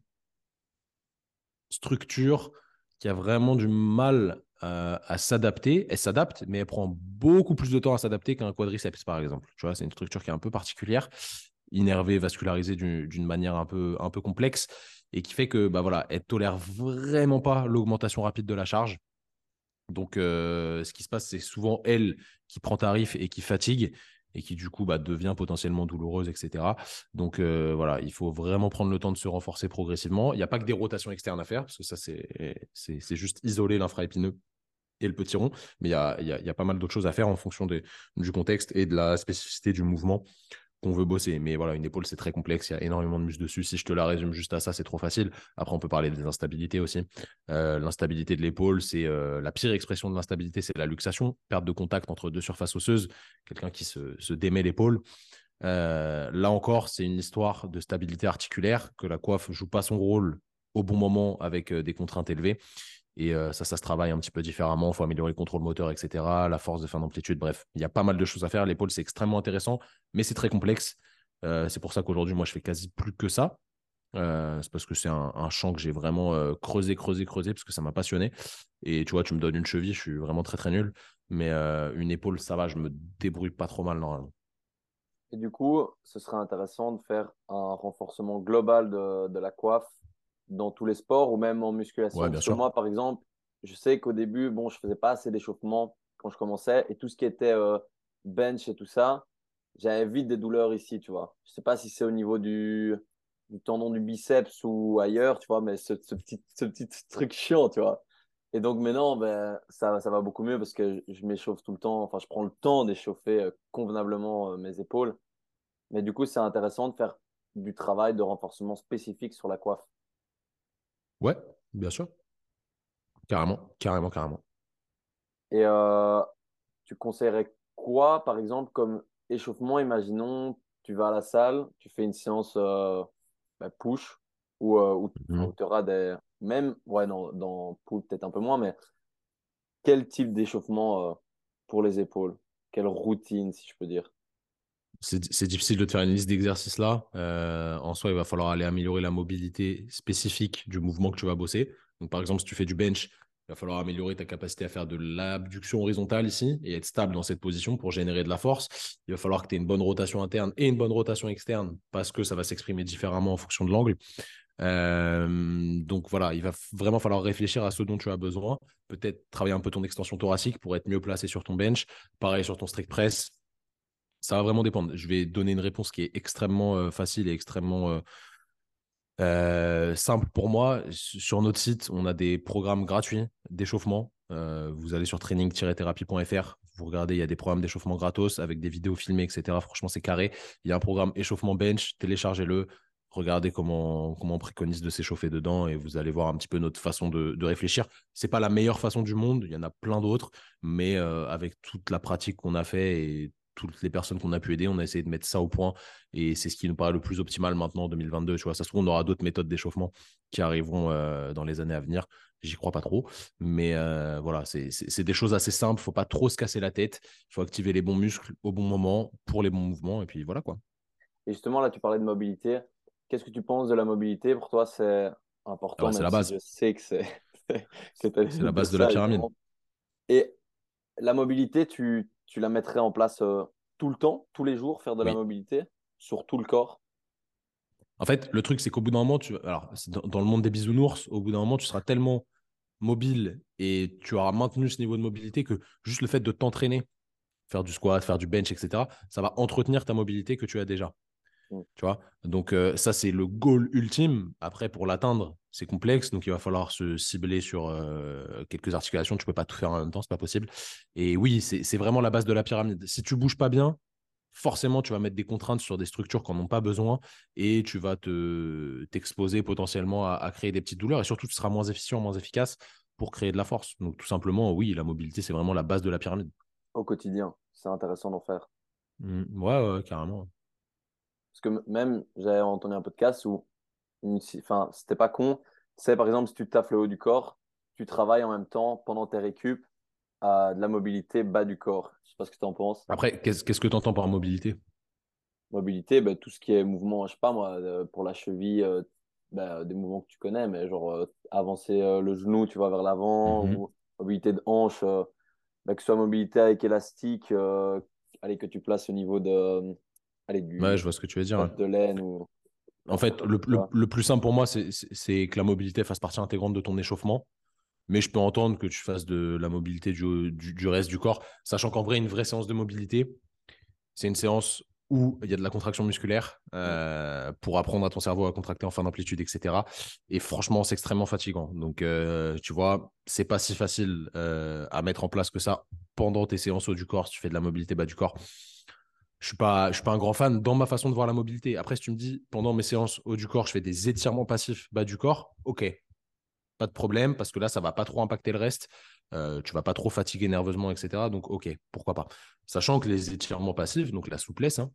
structure qui a vraiment du mal euh, à s'adapter. Elle s'adapte, mais elle prend beaucoup plus de temps à s'adapter qu'un quadriceps, par exemple. Tu vois, c'est une structure qui est un peu particulière, innervée, vascularisée d'une manière un peu, un peu complexe, et qui fait que, bah voilà, elle tolère vraiment pas l'augmentation rapide de la charge. Donc, euh, ce qui se passe, c'est souvent elle qui prend tarif et qui fatigue et qui du coup bah, devient potentiellement douloureuse, etc. Donc euh, voilà, il faut vraiment prendre le temps de se renforcer progressivement. Il n'y a pas que des rotations externes à faire, parce que ça, c'est juste isoler l'infraépineux et le petit rond, mais il y a, y a, pas mal d'autres choses à faire en fonction du contexte et de la spécificité du mouvement qu'on veut bosser. Mais voilà, une épaule, c'est très complexe, il y a énormément de muscles dessus. Si je te la résume juste à ça, c'est trop facile. Après, on peut parler des instabilités aussi. Euh, l'instabilité de l'épaule, c'est euh, la pire expression de l'instabilité, c'est la luxation, perte de contact entre deux surfaces osseuses, quelqu'un qui se, se démet l'épaule. Euh, là encore, c'est une histoire de stabilité articulaire, que la coiffe joue pas son rôle au bon moment avec des contraintes élevées. Et ça, ça se travaille un petit peu différemment. Il faut améliorer le contrôle moteur, etc. La force de fin d'amplitude. Bref, il y a pas mal de choses à faire. L'épaule, c'est extrêmement intéressant, mais c'est très complexe. c'est pour ça qu'aujourd'hui, moi, je fais quasi plus que ça. c'est parce que c'est un, champ que j'ai vraiment creusé, creusé, creusé, parce que ça m'a passionné. Et tu vois, tu me donnes une cheville, je suis vraiment très, très nul. Mais une épaule, ça va, je me débrouille pas trop mal normalement. Et du coup, ce serait intéressant de faire un renforcement global de, de la coiffe dans tous les sports ou même en musculation. Que moi, par exemple, je sais qu'au début, bon, je faisais pas assez d'échauffement quand je commençais et tout ce qui était euh, bench et tout ça, j'avais vite des douleurs ici, tu vois. Je sais pas si c'est au niveau du, du, tendon du biceps ou ailleurs, tu vois, mais ce, ce, petit, ce petit truc chiant, tu vois. Et donc maintenant, ben, ça, ça va beaucoup mieux parce que je, m'échauffe tout le temps. Enfin, je prends le temps d'échauffer euh, convenablement euh, mes épaules. Mais du coup, c'est intéressant de faire du travail de renforcement spécifique sur la coiffe. Ouais, bien sûr. Carrément, carrément, carrément. Et euh, tu conseillerais quoi, par exemple, comme échauffement Imaginons, tu vas à la salle, tu fais une séance euh, bah, push, ou euh, mmh tu auras des. Même, ouais, dans pull, peut-être un peu moins, mais quel type d'échauffement pour les épaules? Quelle routine, si je peux dire? C'est difficile de te faire une liste d'exercices là. Euh, en soi, il va falloir aller améliorer la mobilité spécifique du mouvement que tu vas bosser. Donc, par exemple, si tu fais du bench, Il va falloir améliorer ta capacité à faire de l'abduction horizontale ici et être stable dans cette position pour générer de la force. Il va falloir que tu aies une bonne rotation interne et une bonne rotation externe parce que ça va s'exprimer différemment en fonction de l'angle. Euh, donc voilà, il va vraiment falloir réfléchir à ce dont tu as besoin. Peut-être travailler un peu ton extension thoracique pour être mieux placé sur ton bench. Pareil sur ton strict press. Ça va vraiment dépendre. Je vais donner une réponse qui est extrêmement euh, facile et extrêmement euh, euh, simple pour moi. Sur notre site, on a des programmes gratuits d'échauffement. vous allez sur training-thérapie.fr, vous regardez, il y a des programmes d'échauffement gratos avec des vidéos filmées, etc. Franchement, c'est carré. Il y a un programme échauffement bench, téléchargez-le regardez comment, comment on préconise de s'échauffer dedans et vous allez voir un petit peu notre façon de, de réfléchir. C'est pas la meilleure façon du monde, il y en a plein d'autres, mais avec toute la pratique qu'on a fait et toutes les personnes qu'on a pu aider, on a essayé de mettre ça au point et c'est ce qui nous paraît le plus optimal maintenant en 2022. Tu vois, ça se trouve, on aura d'autres méthodes d'échauffement qui arriveront euh, dans les années à venir. J'y crois pas trop, mais euh, voilà, c'est des choses assez simples. Faut pas trop se casser la tête. Il faut activer les bons muscles au bon moment pour les bons mouvements et puis voilà quoi. Et justement, là, tu parlais de mobilité. Qu'est-ce que tu penses de la mobilité? Pour toi, c'est important. Ah c'est la base. je sais que c'est. c'est la base de, la pyramide. Et la mobilité, tu, tu la mettrais en place euh, tout le temps, tous les jours, faire de la mobilité sur tout le corps? En fait, le truc, c'est qu'au bout d'un moment, tu... Alors, dans, le monde des bisounours, au bout d'un moment, tu seras tellement mobile et tu auras maintenu ce niveau de mobilité que juste le fait de t'entraîner, faire du squat, faire du bench, etc., ça va entretenir ta mobilité que tu as déjà. Mm. Tu vois? Donc, euh, ça, c'est le goal ultime. Après, pour l'atteindre, c'est complexe. Donc, il va falloir se cibler sur euh, quelques articulations. Tu ne peux pas tout faire en même temps, c'est pas possible. Et oui, c'est vraiment la base de la pyramide. Si tu bouges pas bien, forcément, tu vas mettre des contraintes sur des structures qui n'en ont pas besoin et tu vas t'exposer potentiellement à, à, créer des petites douleurs. Et surtout, tu seras moins efficient, moins efficace pour créer de la force. Donc, tout simplement, oui, la mobilité, c'est vraiment la base de la pyramide. Au quotidien, c'est intéressant d'en faire. Mmh. ouais, ouais, carrément. Parce que même, j'avais entendu un podcast où, enfin, c'était pas con. C'est par exemple, si tu taffes le haut du corps, tu travailles en même temps pendant tes récup à de la mobilité bas du corps. Je sais pas ce que tu en penses. Après, qu'est-ce que tu entends par mobilité? Mobilité, ben, tout ce qui est mouvement, je sais pas moi, euh, pour la cheville, euh, ben, des mouvements que tu connais, mais genre euh, avancer le genou, tu vois, vers l'avant, mhm. ou mobilité de hanche, ben, que ce soit mobilité avec élastique, allez, que tu places au niveau de, ouais, je vois ce que tu veux dire. De laine ou. En fait, le, le, plus simple pour moi, c'est que la mobilité fasse partie intégrante de ton échauffement. Mais je peux entendre que tu fasses de la mobilité du, du, reste du corps, sachant qu'en vrai, une vraie séance de mobilité, c'est une séance où il y a de la contraction musculaire euh, pour apprendre à ton cerveau à contracter en fin d'amplitude, etc. Et franchement, c'est extrêmement fatigant. Donc, euh, tu vois, c'est pas si facile euh, à mettre en place que ça pendant tes séances haut du corps si tu fais de la mobilité bas du corps je suis pas, je suis pas un grand fan dans ma façon de voir la mobilité. Après, si tu me dis pendant mes séances haut du corps, je fais des étirements passifs bas du corps, ok, pas de problème parce que là, ça va pas trop impacter le reste. Euh, tu vas pas trop fatiguer nerveusement, etc. Donc, ok, pourquoi pas. Sachant que les étirements passifs, donc la souplesse, hein,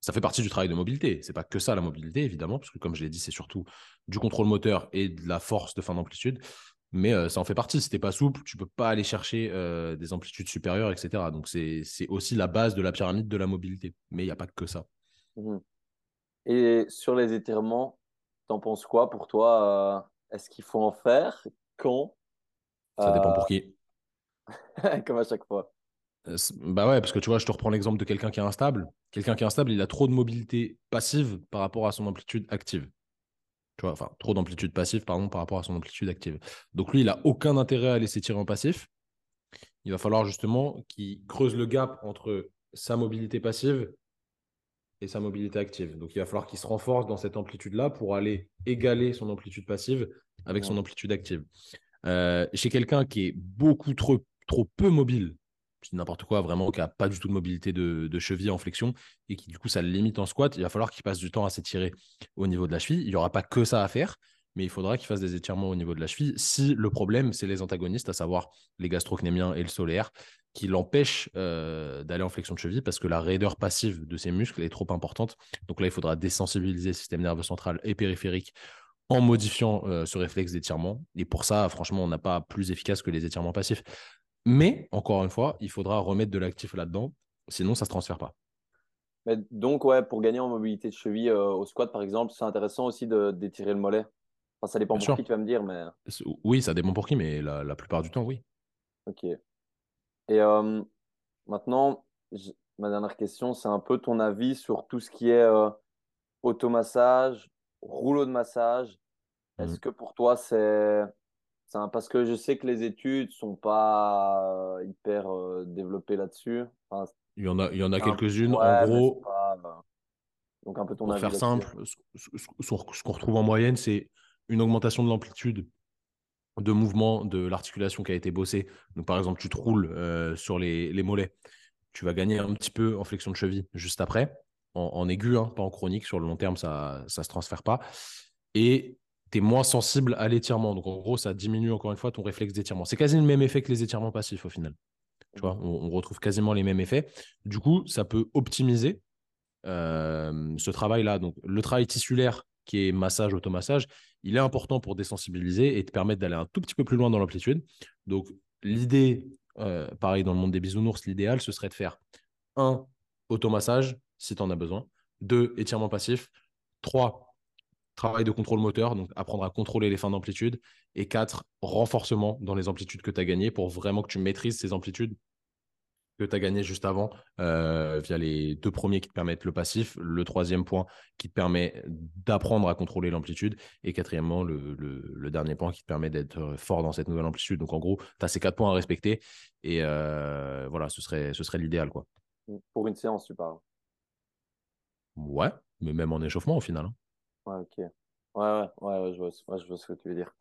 ça fait partie du travail de mobilité. C'est pas que ça la mobilité, évidemment, parce que comme je l'ai dit, c'est surtout du contrôle moteur et de la force de fin d'amplitude mais euh, ça en fait partie. Si tu n'es pas souple, tu ne peux pas aller chercher euh, des amplitudes supérieures, etc. Donc, c'est aussi la base de la pyramide de la mobilité. Mais il n'y a pas que ça. Mmh Et sur les étirements, tu en penses quoi pour toi euh, Est-ce qu'il faut en faire? Quand? Ça dépend pour qui. Comme à chaque fois. Bah ouais, parce que tu vois, je te reprends l'exemple de quelqu'un qui est instable. Quelqu'un qui est instable, il a trop de mobilité passive par rapport à son amplitude active enfin, trop d'amplitude passive, pardon, par rapport à son amplitude active. Donc lui, il n'a aucun intérêt à laisser tirer en passif. Il va falloir justement qu'il creuse le gap entre sa mobilité passive et sa mobilité active. Donc il va falloir qu'il se renforce dans cette amplitude-là pour aller égaler son amplitude passive avec son amplitude active. Euh, chez quelqu'un qui est beaucoup trop, trop peu mobile, n'importe quoi, vraiment, qui n'a pas du tout de mobilité de, cheville en flexion et qui, du coup, ça le limite en squat, il va falloir qu'il passe du temps à s'étirer au niveau de la cheville. Il n'y aura pas que ça à faire, mais il faudra qu'il fasse des étirements au niveau de la cheville. Si le problème, c'est les antagonistes, à savoir les gastrocnémiens et le solaire, qui l'empêchent euh, d'aller en flexion de cheville parce que la raideur passive de ses muscles est trop importante. Donc là, il faudra désensibiliser le système nerveux central et périphérique en modifiant euh, ce réflexe d'étirement. Et pour ça, franchement, on n'a pas plus efficace que les étirements passifs. Mais, encore une fois, il faudra remettre de l'actif là-dedans, sinon ça ne se transfère pas. donc, ouais, pour gagner en mobilité de cheville euh, au squat, par exemple, c'est intéressant aussi d'étirer le mollet. Enfin, ça dépend pour qui, tu vas me dire, mais. Oui, ça dépend pour qui, mais la, la plupart du temps, oui. Ok. Et euh, maintenant, ma dernière question, c'est un peu ton avis sur tout ce qui est euh, automassage, rouleau de massage. Est-ce mmh. que pour toi, c'est. Parce que je sais que les études sont pas euh, hyper développées là-dessus. il y en a, il y en a quelques-unes. en gros, donc un peu ton pour faire simple, ce qu'on retrouve en moyenne, c'est une augmentation de l'amplitude de mouvement de l'articulation qui a été bossée. Donc, par exemple, tu te roules euh, sur les, mollets, tu vas gagner un petit peu en flexion de cheville juste après, en, aigu, hein, pas en chronique. Sur le long terme, ça ne se transfère pas. Et tu es moins sensible à l'étirement. Donc, en gros, ça diminue encore une fois ton réflexe d'étirement. C'est quasi le même effet que les étirements passifs au final. Tu vois, on, retrouve quasiment les mêmes effets. Du coup, ça peut optimiser euh, ce travail-là. Donc, le travail tissulaire qui est massage, automassage, il est important pour désensibiliser et te permettre d'aller un tout petit peu plus loin dans l'amplitude. Donc, l'idée, euh, pareil dans le monde des bisounours, l'idéal, ce serait de faire un, automassage, si tu en as besoin. Deux, étirement passif. Trois, travail de contrôle moteur, donc apprendre à contrôler les fins d'amplitude. Et quatre, renforcement dans les amplitudes que tu as gagnées pour vraiment que tu maîtrises ces amplitudes que tu as gagné juste avant euh, via les deux premiers qui te permettent le passif, le troisième point qui te permet d'apprendre à contrôler l'amplitude et quatrièmement le, dernier point qui te permet d'être fort dans cette nouvelle amplitude. Donc en gros, tu as ces quatre points à respecter et euh, voilà, ce serait, ce serait l'idéal. quoi. Pour une séance, tu parles? Ouais, mais même en échauffement au final. Hein. Ouais, ok. Ouais, ouais, ouais, je, vois, je vois ce que tu veux dire.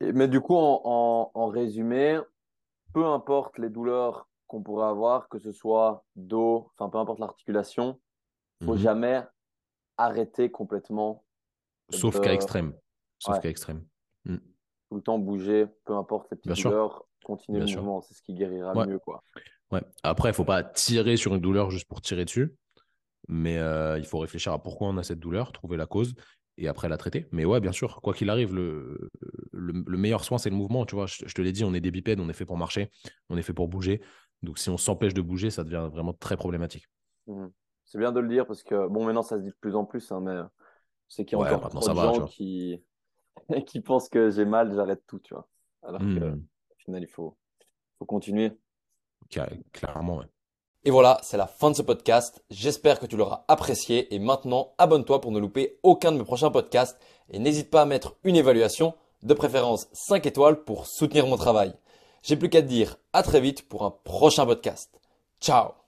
mais du coup, en, en résumé, peu importe les douleurs qu'on pourrait avoir, que ce soit dos, enfin peu importe l'articulation, il faut mhm. jamais arrêter complètement. Sauf qu'à extrême. Sauf qu'à extrême. Mm. Tout le temps bouger, peu importe les petites douleurs, continuer le mouvement, c'est ce qui guérira mieux. Quoi. Ouais. Après, il faut pas tirer sur une douleur juste pour tirer dessus, mais euh, il faut réfléchir à pourquoi on a cette douleur, trouver la cause et après la traiter. Mais ouais, bien sûr, quoi qu'il arrive, le, le, meilleur soin, c'est le mouvement. Tu vois, je, je te l'ai dit, on est des bipèdes, on est fait pour marcher, on est fait pour bouger. Donc si on s'empêche de bouger, ça devient vraiment très problématique. Mmh. C'est bien de le dire parce que, bon, maintenant ça se dit de plus en plus, hein, mais c'est qu'il y a encore trop de gens qui... qui pensent que j'ai mal, j'arrête tout, tu vois. Alors mmh. final, il faut, faut continuer. Clairement, ouais. Et voilà, c'est la fin de ce podcast. J'espère que tu l'auras apprécié. Et maintenant, abonne-toi pour ne louper aucun de mes prochains podcasts. Et n'hésite pas à mettre une évaluation, de préférence 5 étoiles, pour soutenir mon travail. J'ai plus qu'à te dire à très vite pour un prochain podcast. Ciao